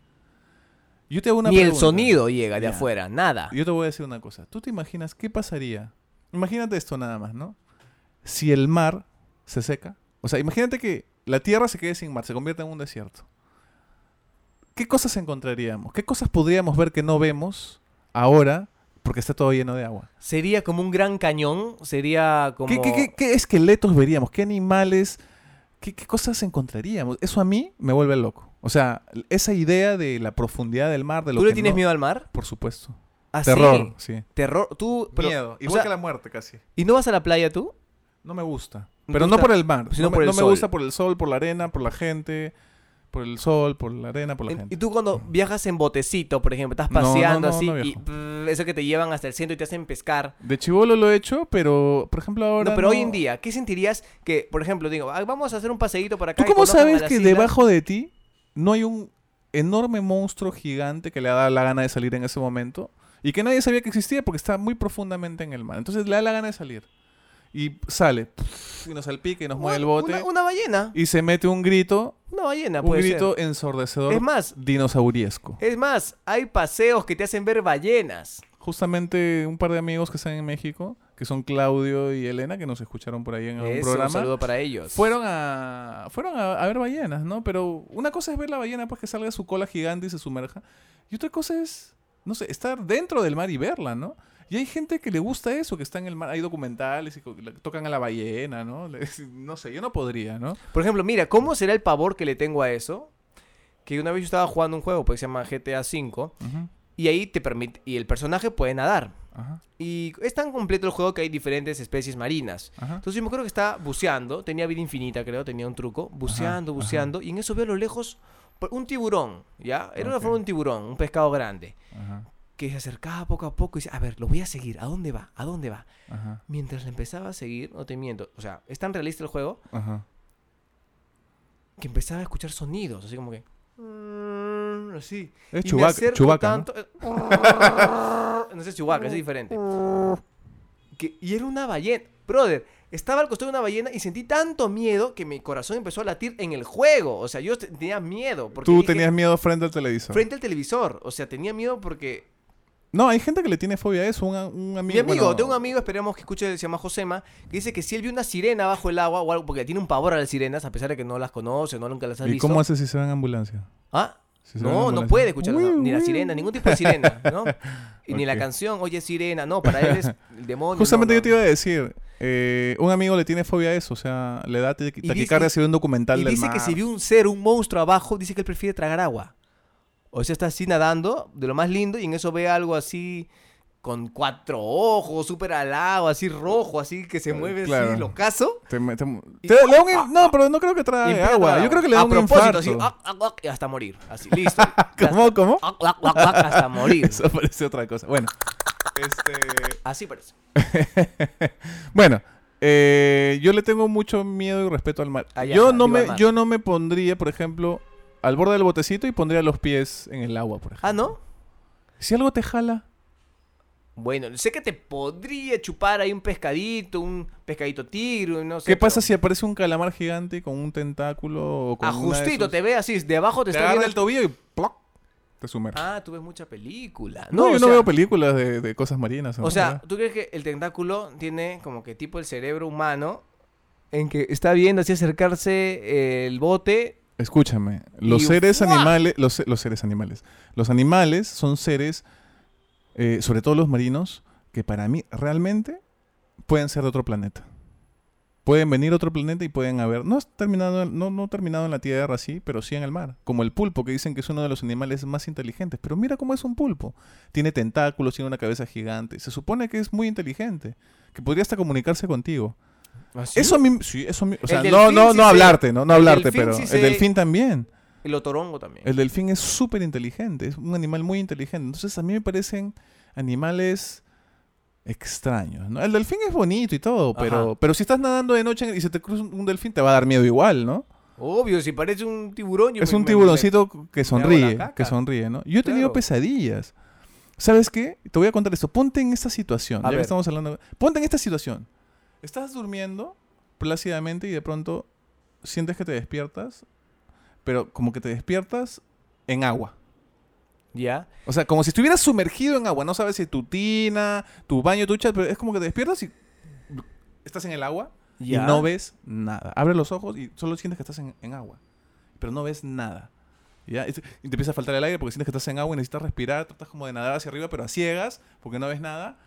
Speaker 2: Yo te hago una
Speaker 1: Ni el sonido llega de
Speaker 2: Ya.
Speaker 1: afuera, nada.
Speaker 2: Yo te voy a decir una cosa. ¿Tú te imaginas qué pasaría? Imagínate esto nada más, ¿no? Si el mar se seca. O sea, imagínate que la tierra se quede sin mar, se convierte en un desierto. ¿Qué cosas encontraríamos? ¿Qué cosas podríamos ver que no vemos ahora porque está todo lleno de agua?
Speaker 1: Sería como un gran cañón, sería como...
Speaker 2: ¿Qué, qué- qué- qué esqueletos veríamos? ¿Qué animales? ¿Qué, qué cosas encontraríamos? Eso a mí me vuelve loco. O sea, esa idea de la profundidad del mar, de lo
Speaker 1: ¿Tú le
Speaker 2: que
Speaker 1: tienes
Speaker 2: no-
Speaker 1: miedo al mar?
Speaker 2: Por supuesto.
Speaker 1: ¿Ah,
Speaker 2: Terror,
Speaker 1: sí?
Speaker 2: sí.
Speaker 1: Terror. Tú, pero-
Speaker 2: Miedo.
Speaker 1: o
Speaker 2: Igual
Speaker 1: sea,
Speaker 2: que la muerte casi.
Speaker 1: ¿Y no vas a la playa tú?
Speaker 2: No me gusta.
Speaker 1: ¿No
Speaker 2: Pero no por el mar.
Speaker 1: Sino
Speaker 2: no me,
Speaker 1: por el
Speaker 2: no me gusta por el sol, por la arena, por la gente. Por el sol, por la arena, por la
Speaker 1: En-
Speaker 2: gente.
Speaker 1: Y tú cuando viajas en botecito, por ejemplo, estás
Speaker 2: No, no,
Speaker 1: paseando
Speaker 2: no,
Speaker 1: así y eso que te llevan hasta el centro y te hacen pescar.
Speaker 2: De chivolo lo he hecho, pero por ejemplo ahora.
Speaker 1: no, pero hoy en día, ¿qué sentirías que, por ejemplo, digo, "Ah, vamos a hacer un paseíto por acá?
Speaker 2: ¿Tú cómo sabes que
Speaker 1: islas"?
Speaker 2: debajo de ti no hay un enorme monstruo gigante que le da la gana de salir en ese momento? Y que nadie sabía que existía porque está muy profundamente en el mar. Entonces le da la gana de salir. Y sale. Y nos salpica y nos mueve el bote.
Speaker 1: Una, una ballena.
Speaker 2: Y se mete un grito.
Speaker 1: Una ballena
Speaker 2: Un
Speaker 1: puede
Speaker 2: grito
Speaker 1: ser.
Speaker 2: ensordecedor.
Speaker 1: Es más,
Speaker 2: dinosauriesco.
Speaker 1: es más, hay paseos que te hacen ver ballenas.
Speaker 2: Justamente un par de amigos que están en México, que son Claudio y Elena, que nos escucharon por ahí en algún
Speaker 1: Eso,
Speaker 2: programa.
Speaker 1: un saludo para ellos.
Speaker 2: Fueron a fueron a, a ver ballenas, ¿no? Pero una cosa es ver la ballena pues que salga su cola gigante y se sumerja. Y otra cosa es, no sé, estar dentro del mar y verla, ¿no? Y hay gente que le gusta eso, que está en el mar, hay documentales y tocan a la ballena, ¿no? No sé, yo no podría, ¿no?
Speaker 1: Por ejemplo, mira, ¿cómo será el pavor que le tengo a eso? Que una vez yo estaba jugando un juego pues, se llama GTA V
Speaker 2: Ujú,
Speaker 1: y ahí te permite y el personaje puede nadar.
Speaker 2: Ajá,
Speaker 1: Y es tan completo el juego que hay diferentes especies marinas.
Speaker 2: ajá.
Speaker 1: Entonces yo me acuerdo que estaba buceando, tenía vida infinita creo, tenía un truco, buceando,
Speaker 2: ajá.
Speaker 1: buceando, y en eso veo a lo lejos un tiburón, ¿ya? Era una forma de un tiburón, un pescado grande,
Speaker 2: Ajá,
Speaker 1: que se acercaba poco a poco y decía, a ver, lo voy a seguir, ¿a dónde va? ¿A dónde va?
Speaker 2: ajá,
Speaker 1: Mientras le empezaba a seguir, no te miento, o sea, es tan realista el juego
Speaker 2: ajá.
Speaker 1: que empezaba a escuchar sonidos, así como que... mm, Así.
Speaker 2: Es Chubaca, Chubaca, ¿no?
Speaker 1: tanto- no es Chewbacca, es diferente. Que- y era una ballena. Brother, estaba al costado de una ballena y sentí tanto miedo que mi corazón empezó a latir en el juego. O sea, yo te- tenía miedo. Porque
Speaker 2: Tú
Speaker 1: dije,
Speaker 2: tenías miedo frente al televisor.
Speaker 1: Frente al televisor. O sea, tenía miedo porque...
Speaker 2: No, hay gente que le tiene fobia a eso. Un, un amigo.
Speaker 1: Mi amigo,
Speaker 2: bueno,
Speaker 1: tengo un amigo, esperemos que escuche, se llama Josema, que dice que si él vio una sirena bajo el agua o algo, porque tiene un pavor a las sirenas, a pesar de que no las conoce, no nunca las ha
Speaker 2: ¿Y
Speaker 1: visto.
Speaker 2: cómo hace si se va en ambulancia?
Speaker 1: ¿Ah?
Speaker 2: Si
Speaker 1: No, no puede escuchar
Speaker 2: Uy,
Speaker 1: ni la sirena, ningún tipo de sirena, ¿no? Y ni la canción, oye sirena, no, para él es el demonio.
Speaker 2: Justamente
Speaker 1: no,
Speaker 2: yo te iba a decir, eh, un amigo le tiene fobia a eso, o sea, le da taqui-
Speaker 1: Y
Speaker 2: taquicardia si ve un documental
Speaker 1: Y
Speaker 2: del
Speaker 1: dice que si vio un ser, un monstruo abajo, dice que él prefiere tragar agua. O sea, está así nadando, de lo más lindo, y en eso ve algo así con cuatro ojos, súper alado, así rojo, así que se mueve
Speaker 2: claro.
Speaker 1: así, locazo.
Speaker 2: Te me- te-
Speaker 1: Y-
Speaker 2: te- le un no, pero no creo que
Speaker 1: a
Speaker 2: agua. Yo creo que le da un
Speaker 1: propósito,
Speaker 2: infarto.
Speaker 1: así, ah, ah, ah, hasta morir. Así, listo.
Speaker 2: ¿Cómo? ¿Cómo?
Speaker 1: hasta morir.
Speaker 2: Eso parece otra cosa. Bueno, este...
Speaker 1: Así parece.
Speaker 2: bueno, eh, yo le tengo mucho miedo y respeto al mar. Yo, no me, yo no me pondría, por ejemplo, al borde del botecito y pondría los pies en el agua, por ejemplo.
Speaker 1: Ah, ¿no?
Speaker 2: Si algo te jala,
Speaker 1: Bueno, sé que te podría chupar ahí un pescadito, un pescadito tigre, no sé.
Speaker 2: ¿qué pasa
Speaker 1: pero-
Speaker 2: si aparece un calamar gigante con un tentáculo o con
Speaker 1: Ah, justito,
Speaker 2: esos-
Speaker 1: te ve así, de abajo te,
Speaker 2: te
Speaker 1: está viendo
Speaker 2: el tobillo y ¡ploc! te sumerge.
Speaker 1: Ah, tú ves mucha película.
Speaker 2: no, yo no
Speaker 1: sea-
Speaker 2: veo películas de, de cosas marinas.
Speaker 1: O sea. ¿tú crees que el tentáculo tiene como que tipo el cerebro humano en que está viendo así acercarse el bote?
Speaker 2: Escúchame, los seres animales, los, los seres animales, los animales son seres, eh, sobre todo los marinos, que para mí realmente pueden ser de otro planeta. Pueden venir a otro planeta y pueden haber, no, terminado, en- no, no terminado en la tierra así, pero sí en el mar. Como el pulpo, que dicen que es uno de los animales más inteligentes. Pero mira cómo es un pulpo. Tiene tentáculos, tiene una cabeza gigante. Se supone que es muy inteligente, que podría hasta comunicarse contigo. Eso a mí, sí, eso a mí- o sea, no, no,
Speaker 1: sí
Speaker 2: no hablarte, no, no
Speaker 1: el
Speaker 2: hablarte,
Speaker 1: delfín
Speaker 2: pero
Speaker 1: sí
Speaker 2: el delfín también.
Speaker 1: El otorongo también.
Speaker 2: El delfín es súper inteligente, es un animal muy inteligente. Entonces a mí me parecen animales extraños. ¿no? El delfín es bonito y todo, pero,
Speaker 1: Ajá.
Speaker 2: pero si estás nadando de noche y se te cruza un un delfín, te va a dar miedo igual, ¿no?
Speaker 1: Obvio, si parece un tiburón. yo
Speaker 2: es
Speaker 1: me-
Speaker 2: un
Speaker 1: me-
Speaker 2: tiburoncito que
Speaker 1: hago la
Speaker 2: sonríe, que sonríe, ¿no? Yo he tenido
Speaker 1: Claro.
Speaker 2: pesadillas. ¿Sabes qué? Te voy a contar esto. Ponte en esta situación.
Speaker 1: A
Speaker 2: ya que estamos hablando. Ponte en esta situación. Estás durmiendo plácidamente y de pronto sientes que te despiertas, pero como que te despiertas en agua.
Speaker 1: Ya.
Speaker 2: O sea, como si estuvieras sumergido en agua. No sabes si tu tina, tu baño, tu chat, pero es como que te despiertas y estás en el agua
Speaker 1: Ya.
Speaker 2: y no ves nada. Abres los ojos y solo sientes que estás en, en agua. Pero no ves nada. ¿Ya? Y te empieza a faltar el aire porque sientes que estás en agua y necesitas respirar. Tratas como de nadar hacia arriba, pero a ciegas porque no ves nada.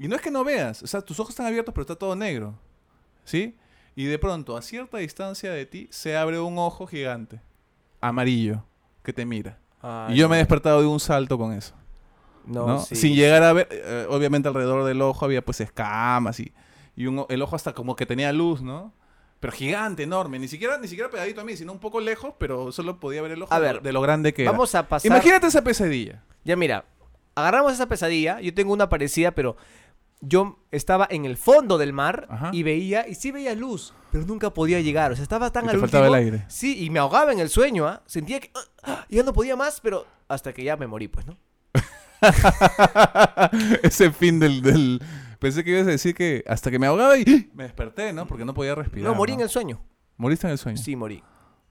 Speaker 2: Y no es que no veas. O sea, tus ojos están abiertos, pero está todo negro. ¿Sí? Y de pronto, a cierta distancia de ti, se abre un ojo gigante. Amarillo. Que te mira.
Speaker 1: Ay,
Speaker 2: y yo me he despertado de un salto con eso.
Speaker 1: No,
Speaker 2: ¿no?
Speaker 1: sí.
Speaker 2: Sin llegar a ver, eh, obviamente alrededor del ojo había pues escamas y, y un el ojo hasta como que tenía luz, ¿no? Pero gigante, enorme, ni siquiera, ni siquiera pegadito a mí, sino un poco lejos, pero solo podía ver el ojo
Speaker 1: A ver,
Speaker 2: de lo grande que era.
Speaker 1: Vamos a pasar.
Speaker 2: Imagínate esa pesadilla.
Speaker 1: Ya mira, agarramos esa pesadilla. Yo tengo una parecida, pero yo estaba en el fondo del mar
Speaker 2: Ajá.
Speaker 1: y veía, y sí veía luz, pero nunca podía llegar. O sea, estaba tan
Speaker 2: Y
Speaker 1: al
Speaker 2: te faltaba
Speaker 1: último.
Speaker 2: el aire.
Speaker 1: Sí, y me ahogaba en el sueño, ¿ah? Sentía que ah, ah, ya no podía más, pero hasta que ya me morí, pues, ¿no?
Speaker 2: ese fin del, del- Pensé que ibas a decir que hasta que me ahogaba y me desperté, ¿no? Porque no podía respirar.
Speaker 1: no, morí en el sueño.
Speaker 2: Moriste en el sueño.
Speaker 1: Sí, morí.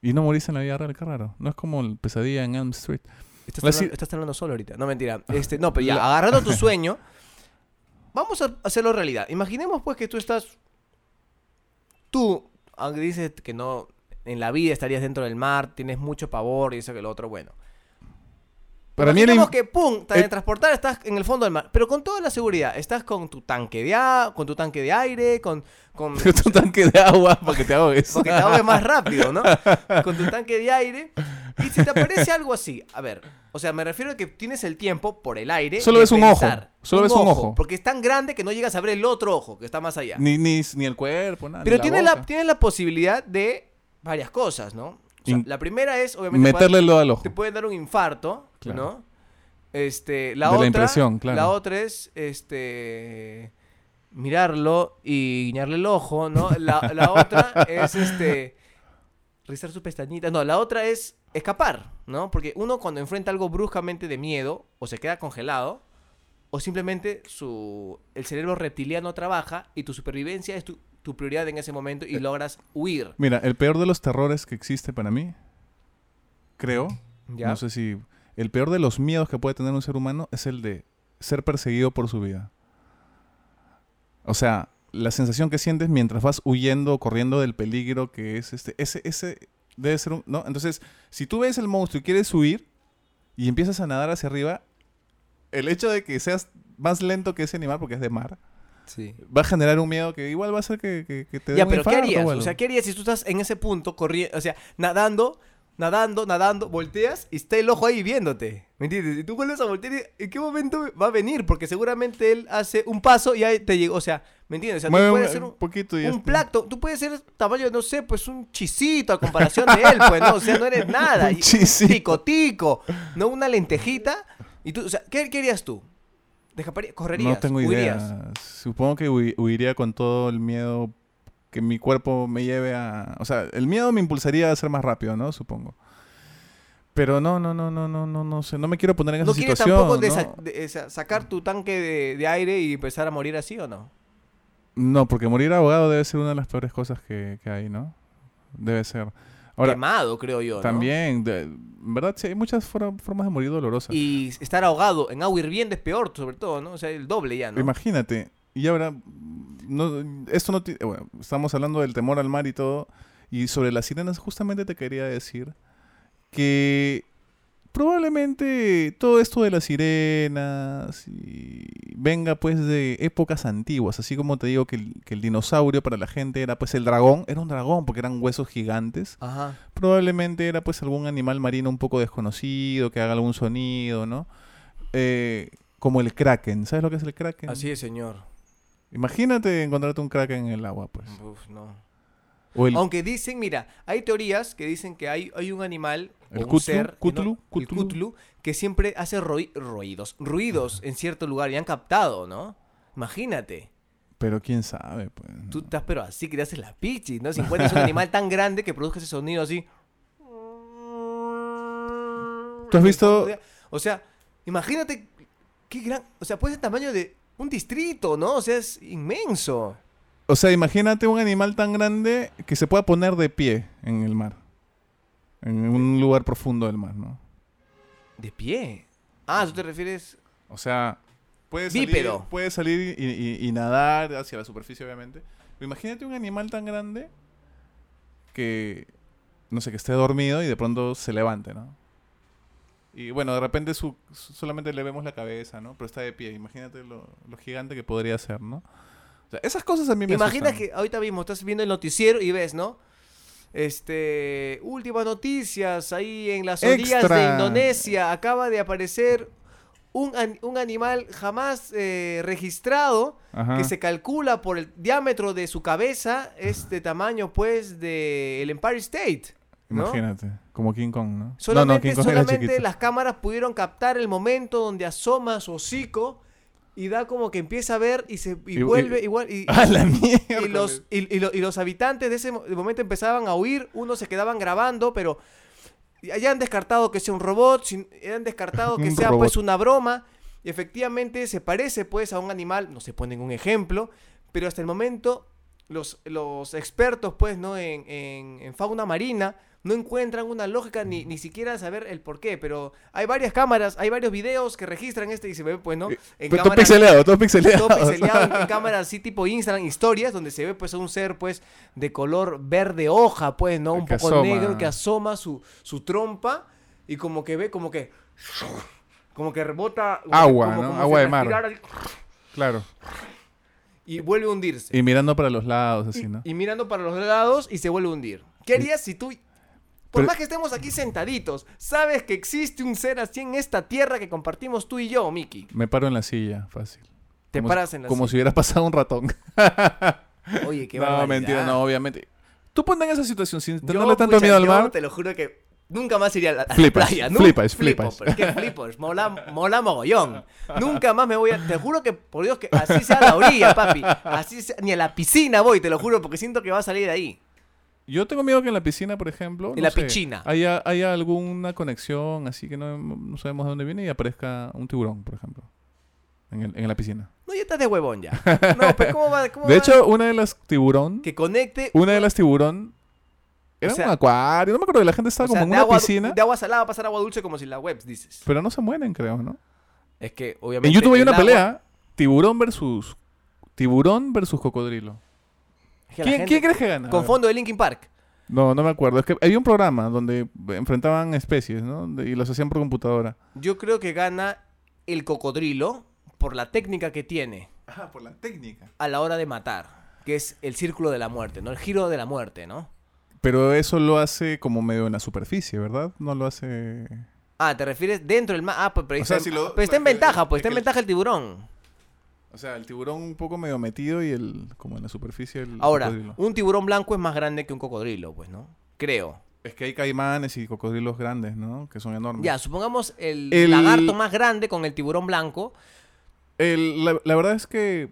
Speaker 2: Y no moriste en la vida real, qué raro. No es como el pesadilla en Elm Street.
Speaker 1: Estás,
Speaker 2: La
Speaker 1: hablando, estás hablando solo ahorita. No, mentira. Este, no, pero ya, agarrando tu sueño, vamos a hacerlo realidad. Imaginemos, pues, que tú estás... Tú, dices que no... En la vida estarías dentro del mar, tienes mucho pavor y eso que lo otro, bueno.
Speaker 2: Para mí el
Speaker 1: que, pum, te
Speaker 2: el-
Speaker 1: transportar, estás en el fondo del mar, pero con toda la seguridad. Estás con tu tanque de a- con tu tanque de aire, con... con
Speaker 2: tu tanque de agua para que te ahogues.
Speaker 1: porque te ahogues más rápido, ¿no? Con tu tanque de aire. Y si te aparece algo así, a ver, o sea, me refiero a que tienes el tiempo por el aire.
Speaker 2: Solo
Speaker 1: de
Speaker 2: ves un ojo, solo ves un ojo.
Speaker 1: Porque es tan grande que no llegas a ver el otro ojo, que está más allá.
Speaker 2: Ni, ni, ni el cuerpo, nada.
Speaker 1: Pero tienes la,
Speaker 2: boca.
Speaker 1: tienes la posibilidad de varias cosas, ¿no? O sea,
Speaker 2: In-
Speaker 1: la primera es, obviamente,
Speaker 2: Meterle el dedo al ojo.
Speaker 1: te puede dar un infarto,
Speaker 2: Claro.
Speaker 1: ¿no? Este, la
Speaker 2: De la
Speaker 1: otra,
Speaker 2: impresión, claro.
Speaker 1: La otra es, este, mirarlo y guiñarle el ojo, ¿no? La, la otra es, este, rizar sus pestañitas. No, la otra es escapar, ¿no? Porque uno cuando enfrenta algo bruscamente de miedo, o se queda congelado, o simplemente su, el cerebro reptiliano trabaja y tu supervivencia es tu, tu prioridad en ese momento y
Speaker 2: Eh,
Speaker 1: logras huir.
Speaker 2: Mira, el peor de los terrores que existe para mí, creo,
Speaker 1: ¿ya?
Speaker 2: no sé si... El peor de los miedos que puede tener un ser humano es el de ser perseguido por su vida. O sea, la sensación que sientes mientras vas huyendo o corriendo del peligro que es este... Ese, ese debe ser un... ¿No? Entonces, si tú ves el monstruo y quieres huir y empiezas a nadar hacia arriba, el hecho de que seas más lento que ese animal, porque es de mar,
Speaker 1: Sí.
Speaker 2: va a generar un miedo que igual va a hacer que, que- que te dé
Speaker 1: Ya,
Speaker 2: un
Speaker 1: pero ¿qué
Speaker 2: infarto
Speaker 1: harías?
Speaker 2: o
Speaker 1: sea, ¿qué harías si tú estás en ese punto corriendo, o sea, nadando, nadando, nadando, volteas y está el ojo ahí viéndote? ¿Me entiendes? Y tú vuelves a voltear y ¿en qué momento va a venir? Porque seguramente él hace un paso y ahí te llegó, o sea, ¿me entiendes? O sea,
Speaker 2: Mueve
Speaker 1: tú
Speaker 2: un,
Speaker 1: puedes ser
Speaker 2: un
Speaker 1: un,
Speaker 2: poquito y ya
Speaker 1: un
Speaker 2: está.
Speaker 1: plato, tú puedes ser tamaño, no sé, pues un chisito a comparación de él, pues, ¿no? O sea, no eres nada.
Speaker 2: Un
Speaker 1: Y-
Speaker 2: chisito.
Speaker 1: Tico, tico, no una lentejita. Y tú, o sea, ¿qué, qué harías tú? ¿Correrías?
Speaker 2: No tengo
Speaker 1: ¿Huirías?
Speaker 2: idea. Supongo que hui- huiría con todo el miedo que mi cuerpo me lleve a... O sea, el miedo me impulsaría a ser más rápido, ¿no? Supongo. Pero no, no, no, no, no, no, no sé. No me quiero poner en
Speaker 1: ¿No
Speaker 2: esa
Speaker 1: quieres
Speaker 2: situación.
Speaker 1: tampoco
Speaker 2: ¿no?
Speaker 1: sa- de- sa- sacar tu tanque de, de aire y empezar a morir así o no?
Speaker 2: No, porque morir ahogado debe ser una de las peores cosas que, que hay, ¿no? Debe ser. Ahora,
Speaker 1: Quemado, creo yo. ¿no?
Speaker 2: también, de- en verdad, sí, hay muchas for- formas de morir dolorosas.
Speaker 1: Y estar ahogado en agua hirviendo es peor, sobre todo, ¿no? O sea, el doble ya, ¿no?
Speaker 2: Imagínate. Y ahora, no, esto no tiene... Bueno, estamos hablando del temor al mar y todo. Y sobre las sirenas, justamente te quería decir que probablemente todo esto de las sirenas y venga pues de épocas antiguas. Así como te digo que el, que el dinosaurio para la gente era pues el dragón. Era un dragón porque eran huesos gigantes.
Speaker 1: Ajá.
Speaker 2: Probablemente era pues algún animal marino un poco desconocido que haga algún sonido, ¿no? Eh, como el kraken. ¿Sabes lo que es el kraken?
Speaker 1: Así es, señor.
Speaker 2: Imagínate encontrarte un kraken en el agua, pues.
Speaker 1: Uf, no.
Speaker 2: El,
Speaker 1: Aunque dicen, mira, hay teorías que dicen que hay, hay un animal, o
Speaker 2: El
Speaker 1: un ser, no- el
Speaker 2: cutlu.
Speaker 1: cutlu, que siempre hace roi- ruidos, ruidos en cierto lugar y han captado, ¿no? Imagínate.
Speaker 2: pero quién sabe, pues. ¿no?
Speaker 1: Tú estás pero así que te haces la pichi, ¿no? Si encuentras un animal tan grande que produzca ese sonido así.
Speaker 2: ¿Tú has visto-
Speaker 1: O sea, imagínate qué gran... O sea, puede ser el tamaño de un distrito, ¿no? O sea, es inmenso.
Speaker 2: O sea, imagínate un animal tan grande que se pueda poner de pie en el mar. En un lugar profundo del mar, ¿no?
Speaker 1: De pie. Ah, ¿tú te refieres...?
Speaker 2: O sea, puede salir,
Speaker 1: Bípedo.
Speaker 2: puede salir y, y- y nadar hacia la superficie, obviamente. Pero imagínate un animal tan grande que, no sé, que esté dormido y de pronto se levante, ¿no? Y bueno, de repente su, su- solamente le vemos la cabeza, ¿no? Pero está de pie. Imagínate lo, lo gigante que podría ser, ¿no? O sea, esas cosas a mí me
Speaker 1: Imagina
Speaker 2: asustan.
Speaker 1: que ahorita mismo estás viendo el noticiero y ves, ¿no? Este, últimas noticias ahí en las orillas de. Indonesia acaba de aparecer un, an- un animal jamás eh, registrado
Speaker 2: Ajá.
Speaker 1: que se calcula por el diámetro de su cabeza es de tamaño pues de el Empire State. ¿no?
Speaker 2: Imagínate, como King Kong, ¿no?
Speaker 1: Solamente,
Speaker 2: no, no, King Kong
Speaker 1: solamente las cámaras pudieron captar el momento donde asoma su hocico y da como que empieza a ver y se y
Speaker 2: Y-
Speaker 1: vuelve igual y,
Speaker 2: ¡A la mierda!
Speaker 1: y los, lo- y los habitantes de ese momento empezaban a huir, unos se quedaban grabando, pero ya han descartado que sea un robot, ya han descartado que
Speaker 2: Un
Speaker 1: sea pues una broma, y efectivamente se parece pues a un animal, no se pone ningún ejemplo, pero hasta el momento los, los expertos pues no en, en- en fauna marina no encuentran una lógica ni, ni siquiera saber el por qué, pero hay varias cámaras, hay varios videos que registran este y se ve pues no, en
Speaker 2: Pero todo pixeleado, todo pixeleado.
Speaker 1: todo pixeleado en, en cámaras así tipo Instagram, historias, donde se ve pues a un ser pues de color verde hoja, pues, ¿no? Un
Speaker 2: Que
Speaker 1: poco
Speaker 2: asoma.
Speaker 1: negro que asoma su, su trompa y como que ve como que... Como que rebota... como-
Speaker 2: Agua,
Speaker 1: como-
Speaker 2: ¿no?
Speaker 1: como
Speaker 2: Agua de mar. Claro.
Speaker 1: Y vuelve a hundirse.
Speaker 2: Y mirando para los lados, así,
Speaker 1: Y,
Speaker 2: ¿no?
Speaker 1: y mirando para los lados y se vuelve a hundir. ¿Qué harías si tú... Por
Speaker 2: Pero-
Speaker 1: más que estemos aquí sentaditos, sabes que existe un ser así en esta tierra que compartimos tú y yo, Miki.
Speaker 2: Me paro en la silla, fácil.
Speaker 1: Te
Speaker 2: Como
Speaker 1: paras
Speaker 2: si-
Speaker 1: en la
Speaker 2: Como si
Speaker 1: silla.
Speaker 2: hubiera pasado un ratón.
Speaker 1: Oye, qué
Speaker 2: no,
Speaker 1: barbaridad.
Speaker 2: mentira, no, obviamente. Tú ponte en esa situación sin tenerle tanto
Speaker 1: pucha,
Speaker 2: miedo al
Speaker 1: yo
Speaker 2: mar.
Speaker 1: te lo juro que nunca más iría a la, a la
Speaker 2: Flipas,
Speaker 1: playa.
Speaker 2: flipas,
Speaker 1: Flipo,
Speaker 2: flipas.
Speaker 1: que flipas, mola, mola mogollón. Nunca más me voy a... Te juro que, por Dios, que así sea la orilla, papi. Así sea- ni a la piscina voy, te lo juro, porque siento que va a salir de ahí.
Speaker 2: Yo tengo miedo que en la piscina, por ejemplo.
Speaker 1: En
Speaker 2: no
Speaker 1: la
Speaker 2: sé,
Speaker 1: piscina.
Speaker 2: Haya, haya alguna conexión así que no, no sabemos de dónde viene y aparezca un tiburón, por ejemplo. En, el- en la piscina.
Speaker 1: No, ya estás de huevón ya. No, pero ¿cómo va? cómo
Speaker 2: De
Speaker 1: va
Speaker 2: hecho, una de las tiburón.
Speaker 1: Que conecte...
Speaker 2: Una de las tiburón. Era
Speaker 1: O sea,
Speaker 2: un acuario. No me acuerdo. La gente estaba
Speaker 1: o sea,
Speaker 2: como en una
Speaker 1: agua,
Speaker 2: piscina.
Speaker 1: de agua salada a pasar agua dulce como si la webs, dices.
Speaker 2: Pero no se mueren, creo, ¿no?
Speaker 1: Es que, obviamente...
Speaker 2: En YouTube hay una
Speaker 1: agua-
Speaker 2: pelea. Tiburón versus. Tiburón versus cocodrilo.
Speaker 1: Es que la
Speaker 2: ¿Quién,
Speaker 1: gente-
Speaker 2: ¿Quién crees que gana?
Speaker 1: Con fondo de Linkin Park.
Speaker 2: No, no me acuerdo. Es que había un programa donde enfrentaban especies, ¿no? De- Y los hacían por computadora.
Speaker 1: Yo creo que gana el cocodrilo por la técnica que tiene.
Speaker 2: Ah, por la técnica.
Speaker 1: a la hora de matar, que es el círculo de la muerte, ¿no? El giro de la muerte, ¿no?
Speaker 2: Pero eso lo hace como medio en la superficie, ¿verdad? No lo hace.
Speaker 1: Ah, ¿te refieres dentro del mar? Ah, pues pero,
Speaker 2: O sea,
Speaker 1: está,
Speaker 2: si lo-
Speaker 1: pero está en ventaja, pues
Speaker 2: es
Speaker 1: está en ventaja el tiburón.
Speaker 2: O sea, el tiburón un poco medio metido y el. como en la superficie el
Speaker 1: Ahora,
Speaker 2: cocodrilo.
Speaker 1: un tiburón blanco es más grande que un cocodrilo, pues, ¿no? Creo.
Speaker 2: Es que hay caimanes y cocodrilos grandes, ¿no? Que son enormes.
Speaker 1: Ya, supongamos el,
Speaker 2: El-
Speaker 1: lagarto más grande con el tiburón blanco.
Speaker 2: El- la, la verdad es que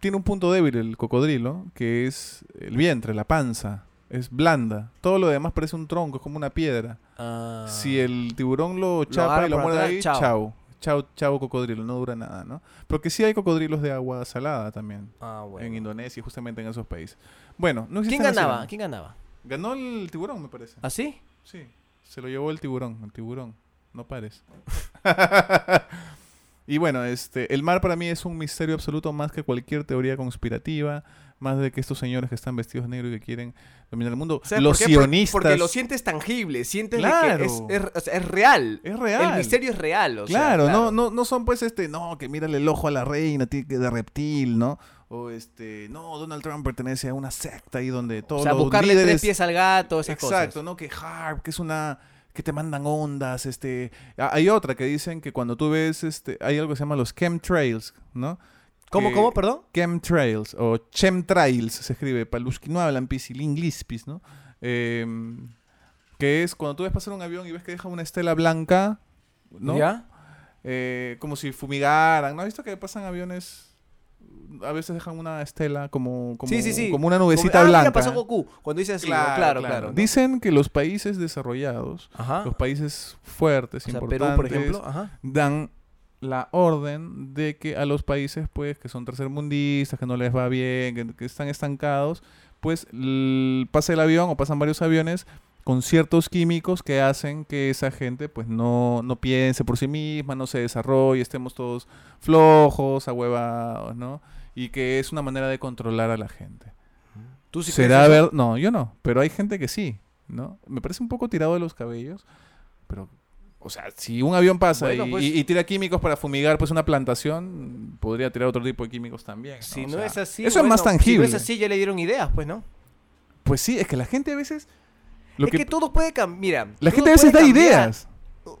Speaker 2: tiene un punto débil el cocodrilo, que es el vientre, la panza. es blanda. Todo lo demás parece un tronco, es como una piedra.
Speaker 1: Ah.
Speaker 2: Si el tiburón lo chapa y lo muerde ahí,
Speaker 1: chao.
Speaker 2: chao. Chao, chao cocodrilo, no dura nada, ¿no? Porque sí hay cocodrilos de agua salada también.
Speaker 1: Ah, bueno.
Speaker 2: En Indonesia, justamente en esos países. Bueno, no
Speaker 1: ¿Quién ganaba? ¿Quién ganaba?
Speaker 2: Ganó el tiburón, me parece.
Speaker 1: ¿Así?
Speaker 2: Sí, se lo llevó el tiburón, el tiburón. No pares. y bueno, este, el mar para mí es un misterio absoluto más que cualquier teoría conspirativa, más de que estos señores que están vestidos de negro y que quieren dominar el mundo,
Speaker 1: ¿Sabes
Speaker 2: los
Speaker 1: por
Speaker 2: sionistas.
Speaker 1: Porque lo sientes tangible, sientes
Speaker 2: Claro.
Speaker 1: que es, es- o sea, es real.
Speaker 2: es real.
Speaker 1: El misterio es real, o sea,
Speaker 2: claro, No, no, no son pues este, no, que mírale el ojo a la reina, de reptil, ¿no? O este, no, Donald Trump pertenece a una secta ahí donde todos
Speaker 1: O sea,
Speaker 2: los
Speaker 1: buscarle
Speaker 2: líderes
Speaker 1: tres pies al gato, esas
Speaker 2: Exacto,
Speaker 1: cosas.
Speaker 2: ¿no? Que HARP, que es una que te mandan ondas, este, hay otra que dicen que cuando tú ves este hay algo que se llama los chemtrails, ¿no?
Speaker 1: ¿Cómo, cómo, perdón?
Speaker 2: Chemtrails o chemtrails se escribe para los que no hablan pis, ¿no? Em, que es cuando tú ves pasar un avión y ves que deja una estela blanca, ¿no?
Speaker 1: ¿Ya?
Speaker 2: Eh, como si fumigaran, ¿no? ¿Has visto que pasan aviones? A veces dejan una estela como, como,
Speaker 1: sí, sí, sí.
Speaker 2: como una nubecita
Speaker 1: ah, mira,
Speaker 2: blanca.
Speaker 1: pasó Goku. Cuando dice claro, claro. ¿no?
Speaker 2: Dicen que los países desarrollados,
Speaker 1: Ajá.
Speaker 2: los países fuertes,
Speaker 1: O sea,
Speaker 2: importantes,
Speaker 1: Perú, por ejemplo. Ajá.
Speaker 2: dan la orden de que a los países, pues, que son tercermundistas, que no les va bien, que, que están estancados, pues pasa el avión o pasan varios aviones con ciertos químicos que hacen que esa gente pues no, no piense por sí misma, no se desarrolle, estemos todos flojos, ahuevados, ¿no? Y que es una manera de controlar a la gente.
Speaker 1: ¿Tú sí
Speaker 2: ¿Será
Speaker 1: eso?
Speaker 2: ver? No, yo no, pero hay gente que sí, ¿no? Me parece un poco tirado de los cabellos, pero, o sea, si un avión pasa
Speaker 1: Bueno,
Speaker 2: y,
Speaker 1: pues-
Speaker 2: y- y tira químicos para fumigar pues una plantación, podría tirar otro tipo de químicos también. ¿no?
Speaker 1: Si
Speaker 2: O
Speaker 1: no
Speaker 2: sea,
Speaker 1: es así.
Speaker 2: Eso es más tangible.
Speaker 1: Si no es así, ya le dieron ideas, pues, ¿no?
Speaker 2: Pues sí, es que la gente a veces... Lo
Speaker 1: es
Speaker 2: que,
Speaker 1: que, todo puede cambiar. Mira.
Speaker 2: la gente a veces da ideas.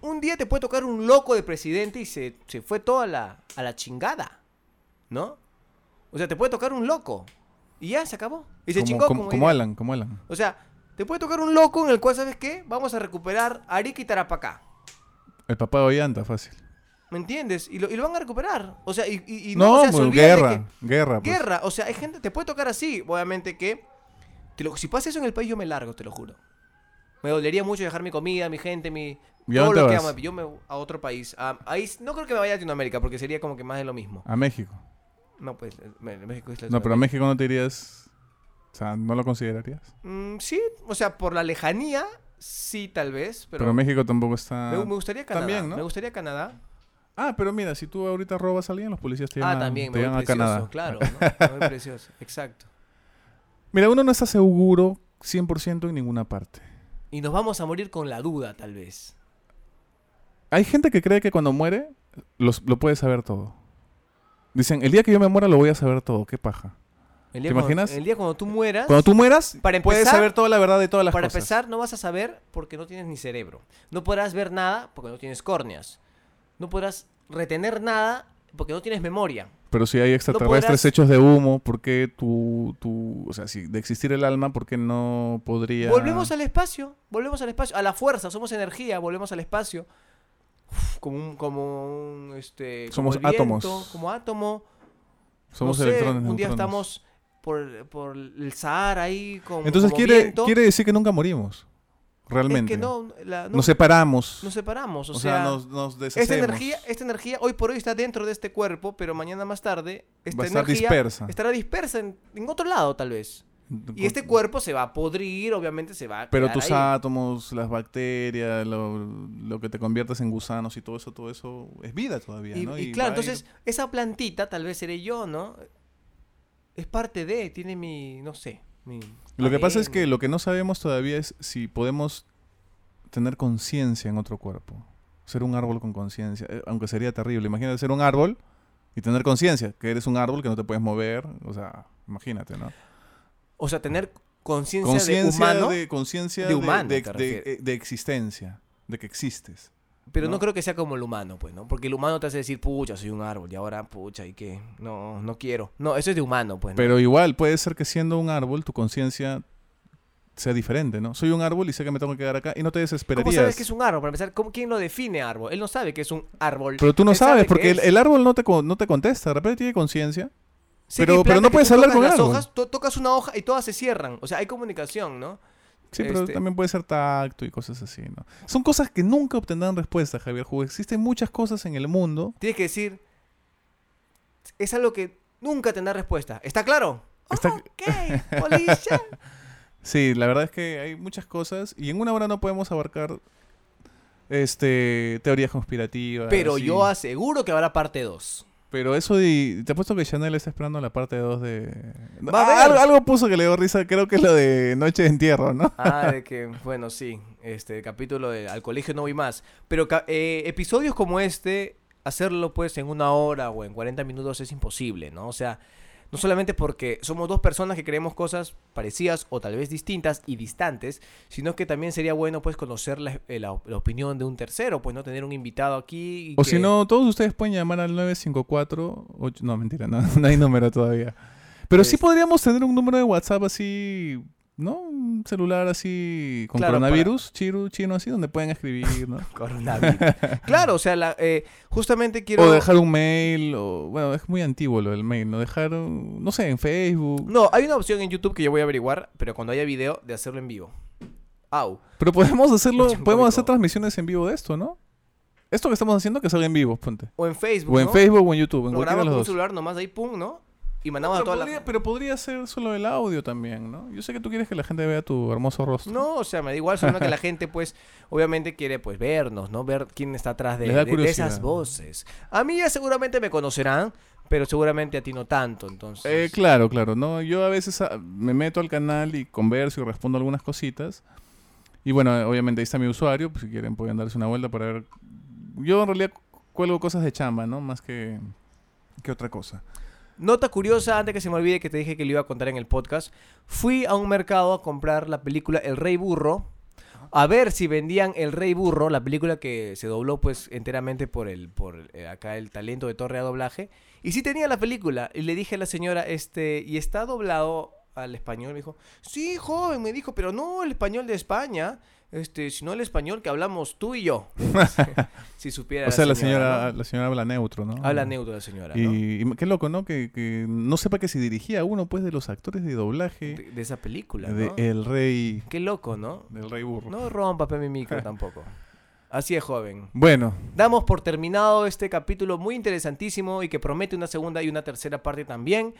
Speaker 1: Un día te puede tocar un loco de presidente y se, se fue toda la, a la chingada. ¿No? O sea, te puede tocar un loco. Y ya, se acabó. Y se
Speaker 2: como,
Speaker 1: chingó
Speaker 2: como,
Speaker 1: como.
Speaker 2: Alan, como Alan.
Speaker 1: O sea, te puede tocar un loco en el cual, ¿sabes qué? Vamos a recuperar Arica y Tarapacá.
Speaker 2: El papá de Ollanta, fácil.
Speaker 1: ¿Me entiendes? Y lo, y lo van a recuperar. O sea, y, y- y
Speaker 2: no,
Speaker 1: o sea, se
Speaker 2: pues, guerra,
Speaker 1: que-
Speaker 2: guerra. pues.
Speaker 1: Guerra. O sea, hay gente, te puede tocar así. Obviamente que. te lo- si pasa eso en el país, yo me largo, te lo juro. Me dolería mucho dejar mi comida, mi gente, mi.
Speaker 2: ¿Y a
Speaker 1: todo
Speaker 2: dónde
Speaker 1: lo que
Speaker 2: vas?
Speaker 1: amo. Yo me a otro país. A- ahí, no creo que me vaya a Latinoamérica porque sería como que más de lo mismo.
Speaker 2: A México.
Speaker 1: No, pues, eh, me- México es
Speaker 2: No, pero a. México no te irías... O sea, ¿no lo considerarías?
Speaker 1: Mm, sí, o sea, por la lejanía, sí, tal vez. Pero,
Speaker 2: Pero, México tampoco está...
Speaker 1: me, me gustaría Canadá.
Speaker 2: también, ¿no?
Speaker 1: Me gustaría Canadá.
Speaker 2: Ah, pero mira, si tú ahorita robas a alguien, los policías te llevan,
Speaker 1: Ah, también,
Speaker 2: te
Speaker 1: me voy
Speaker 2: a
Speaker 1: precioso,
Speaker 2: Canadá.
Speaker 1: claro. ¿no? Me voy precioso, exacto.
Speaker 2: Mira, uno no está seguro 100% en ninguna parte.
Speaker 1: Y nos vamos a morir con la duda, tal vez.
Speaker 2: Hay gente que cree que cuando muere los- lo puede saber todo. Dicen, el día que yo me muera lo voy a saber todo. Qué paja.
Speaker 1: El día
Speaker 2: ¿Te
Speaker 1: cuando-
Speaker 2: imaginas?
Speaker 1: el día cuando tú mueras,
Speaker 2: Cuando tú mueras,
Speaker 1: Para
Speaker 2: puedes
Speaker 1: empezar-
Speaker 2: saber toda la verdad de todas las
Speaker 1: para
Speaker 2: cosas.
Speaker 1: empezar, no vas a saber porque no tienes ni cerebro. No podrás ver nada porque no tienes córneas. No podrás retener nada porque no tienes memoria.
Speaker 2: Pero si hay extraterrestres
Speaker 1: podrás-
Speaker 2: hechos de humo, ¿por qué tú, tú, o sea, si de existir el alma, ¿por qué no podría...
Speaker 1: Volvemos al espacio, volvemos al espacio, a la fuerza, somos energía, volvemos al espacio. Uf, como un, como un, este, como
Speaker 2: Somos
Speaker 1: el viento,
Speaker 2: átomos.
Speaker 1: como átomo.
Speaker 2: Somos
Speaker 1: no sé,
Speaker 2: electrones,
Speaker 1: Un día
Speaker 2: neutrones.
Speaker 1: estamos por, por el Sahara ahí como
Speaker 2: Entonces
Speaker 1: como
Speaker 2: quiere,
Speaker 1: viento.
Speaker 2: quiere decir que nunca morimos. Realmente.
Speaker 1: Es que no, la- no-
Speaker 2: Nos separamos.
Speaker 1: nos separamos, o,
Speaker 2: o sea,
Speaker 1: sea,
Speaker 2: nos, nos
Speaker 1: esta
Speaker 2: deshacemos.
Speaker 1: energía, esta energía hoy por hoy está dentro de este cuerpo, pero mañana más tarde esta energía
Speaker 2: dispersa.
Speaker 1: estará dispersa en, en otro lado tal vez. Y este cuerpo se va a podrir, obviamente se va a
Speaker 2: Pero tus
Speaker 1: ahí.
Speaker 2: átomos, las bacterias, lo, lo que te conviertes en gusanos y todo eso, todo eso es vida todavía,
Speaker 1: Y,
Speaker 2: ¿no?
Speaker 1: y claro,
Speaker 2: ir-
Speaker 1: entonces esa plantita tal vez seré yo, ¿no? Es parte de, tiene mi, no sé, mi
Speaker 2: Lo que pasa es que lo que no sabemos todavía es si podemos tener conciencia en otro cuerpo. Ser un árbol con conciencia, eh, aunque sería terrible. Imagínate ser un árbol y tener conciencia, que eres un árbol que no te puedes mover, o sea, imagínate, ¿no?
Speaker 1: O sea, tener conciencia de humano,
Speaker 2: de conciencia
Speaker 1: de
Speaker 2: de,
Speaker 1: humano,
Speaker 2: eh, de existencia, de que existes.
Speaker 1: Pero no.
Speaker 2: ¿no?
Speaker 1: creo que sea como el humano, pues, ¿no? Porque el humano te hace decir, pucha, soy un árbol, y ahora, pucha, ¿y qué? No, no quiero. No, eso es de humano, pues, ¿no?
Speaker 2: Pero igual puede ser que siendo un árbol tu conciencia sea diferente, ¿no? Soy un árbol y sé que me tengo que quedar acá y no te desesperarías.
Speaker 1: ¿Cómo sabes que es un árbol? Para empezar, ¿cómo- ¿quién lo define árbol? Él no sabe que es un árbol.
Speaker 2: Pero tú no
Speaker 1: Él
Speaker 2: sabes, porque el, árbol no te, no te contesta. De repente tiene conciencia.
Speaker 1: Y
Speaker 2: Pero- pero no puedes hablar con
Speaker 1: las
Speaker 2: algo.
Speaker 1: hojas, to- tocas una hoja y todas se cierran. O sea, hay comunicación, ¿no?
Speaker 2: Sí, pero
Speaker 1: Este-
Speaker 2: también puede ser tacto y cosas así, ¿no? Son cosas que nunca obtendrán respuesta, Javier Jugo. Existen muchas cosas en el mundo.
Speaker 1: Tienes que decir, es algo que nunca tendrá respuesta. ¿Está claro?
Speaker 2: Está-
Speaker 1: Ok, polilla.
Speaker 2: Sí, la verdad es que hay muchas cosas y en una hora no podemos abarcar este teorías conspirativas.
Speaker 1: Pero yo aseguro que habrá parte 2.
Speaker 2: Pero eso de... Te apuesto que Chanel está esperando la parte 2 de... Ah, algo, algo puso que le dio risa, creo que es lo de Noche de Entierro, ¿no?
Speaker 1: Ah, de que, bueno, sí, este capítulo de Al colegio no voy más. Pero eh, episodios como este, hacerlo pues en una hora o en 40 minutos es imposible, ¿no? O sea, no solamente porque somos dos personas que creemos cosas parecidas o tal vez distintas y distantes, sino que también sería bueno pues conocer la, eh, la- la opinión de un tercero, pues no tener un invitado aquí. y
Speaker 2: O
Speaker 1: que-
Speaker 2: si no, todos ustedes pueden llamar al 954... ocho- No, mentira, no, no hay número todavía. Pero sí
Speaker 1: Es-
Speaker 2: podríamos tener un número de WhatsApp así... ¿No? Un celular así con
Speaker 1: Claro,
Speaker 2: coronavirus, chiru- chino así, donde pueden escribir, ¿no?
Speaker 1: Coronavirus. claro, o sea, la- eh, justamente quiero...
Speaker 2: O dejar un mail, o... Bueno, es muy antiguo lo del mail, ¿no? Dejar, un- no sé, en Facebook.
Speaker 1: No, hay una opción en YouTube que yo voy a averiguar, pero cuando haya video, de hacerlo en vivo. Au.
Speaker 2: Pero podemos hacerlo, podemos hacer transmisiones en vivo de esto, ¿no? Esto que estamos haciendo que salga en vivo, ponte.
Speaker 1: O en Facebook.
Speaker 2: O en
Speaker 1: ¿no?
Speaker 2: Facebook o en YouTube, en
Speaker 1: Lo grabas con un celular nomás ahí, pum, ¿no? Y mandamos a
Speaker 2: pero,
Speaker 1: toda
Speaker 2: podría,
Speaker 1: la...
Speaker 2: pero podría ser solo el audio también, ¿no? Yo sé que tú quieres que la gente vea tu hermoso rostro.
Speaker 1: No, o sea, me da igual, sino que la gente, pues, obviamente quiere, pues, vernos, ¿no? Ver quién está atrás de, de- de esas voces. A mí ya seguramente me conocerán, pero seguramente a ti no tanto, entonces...
Speaker 2: Eh, claro, claro, ¿no? Yo a veces ah, me meto al canal y converso y respondo algunas cositas. Y bueno, obviamente ahí está mi usuario, pues si quieren pueden darse una vuelta para ver. Yo en realidad cuelgo cosas de chamba, ¿no? Más que, que otra cosa.
Speaker 1: Nota curiosa, antes que se me olvide que te dije que lo iba a contar en el podcast. Fui a un mercado a comprar la película El Rey Burro. A ver si vendían El Rey Burro, la película que se dobló pues enteramente por el por eh, acá el talento de Torre a doblaje. Y sí tenía la película. Y le dije a la señora, este, ¿y está doblado al español? Me dijo, sí, joven, me dijo, pero no el español de España, este, sino el español que hablamos tú y yo. si supiera
Speaker 2: O sea, la
Speaker 1: señora,
Speaker 2: señora,
Speaker 1: ¿no?
Speaker 2: la señora habla neutro, ¿no?
Speaker 1: Habla neutro la señora, ¿no?
Speaker 2: Y, y qué loco, ¿no? Que, que no sepa que se dirigía a uno, pues, de los actores de doblaje
Speaker 1: de, de esa película,
Speaker 2: de
Speaker 1: ¿no?
Speaker 2: El Rey...
Speaker 1: Qué loco, ¿no?
Speaker 2: Del Rey Burro.
Speaker 1: No rompa mi micro tampoco. Así es, joven.
Speaker 2: Bueno,
Speaker 1: Damos por terminado este capítulo muy interesantísimo y que promete una segunda y una tercera parte también.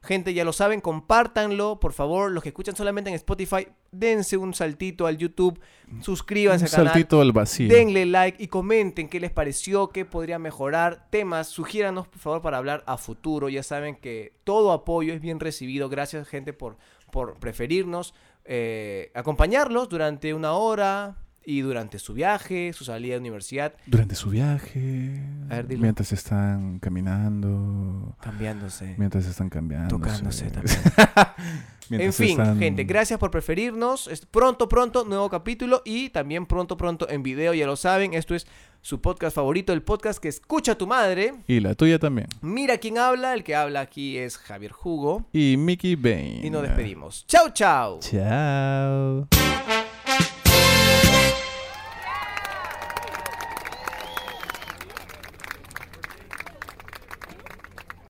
Speaker 1: Gente, ya lo saben, compártanlo, por favor. Los que escuchan solamente en Spotify, dense un saltito al YouTube,
Speaker 2: un
Speaker 1: suscríbanse al canal,
Speaker 2: saltito al vacío.
Speaker 1: denle like y comenten qué les pareció, qué podría mejorar, temas, sugiéranos por favor para hablar a futuro. Ya saben que todo apoyo es bien recibido. Gracias, gente, por, por preferirnos, eh, acompañarlos durante una hora y durante su viaje, su salida de universidad,
Speaker 2: Durante su viaje,
Speaker 1: A ver, dilo.
Speaker 2: mientras están caminando,
Speaker 1: cambiándose,
Speaker 2: mientras están cambiando.
Speaker 1: tocándose también. En fin,
Speaker 2: están-
Speaker 1: gente, gracias por preferirnos. Pronto, pronto, nuevo capítulo y también pronto, pronto en video, ya lo saben. Esto es su podcast favorito, el podcast que escucha tu madre.
Speaker 2: Y la tuya también.
Speaker 1: Mira quién habla, el que habla aquí es Javier Jugo.
Speaker 2: Y Mickey Bain.
Speaker 1: Y nos despedimos. Chau, chau.
Speaker 2: Chao.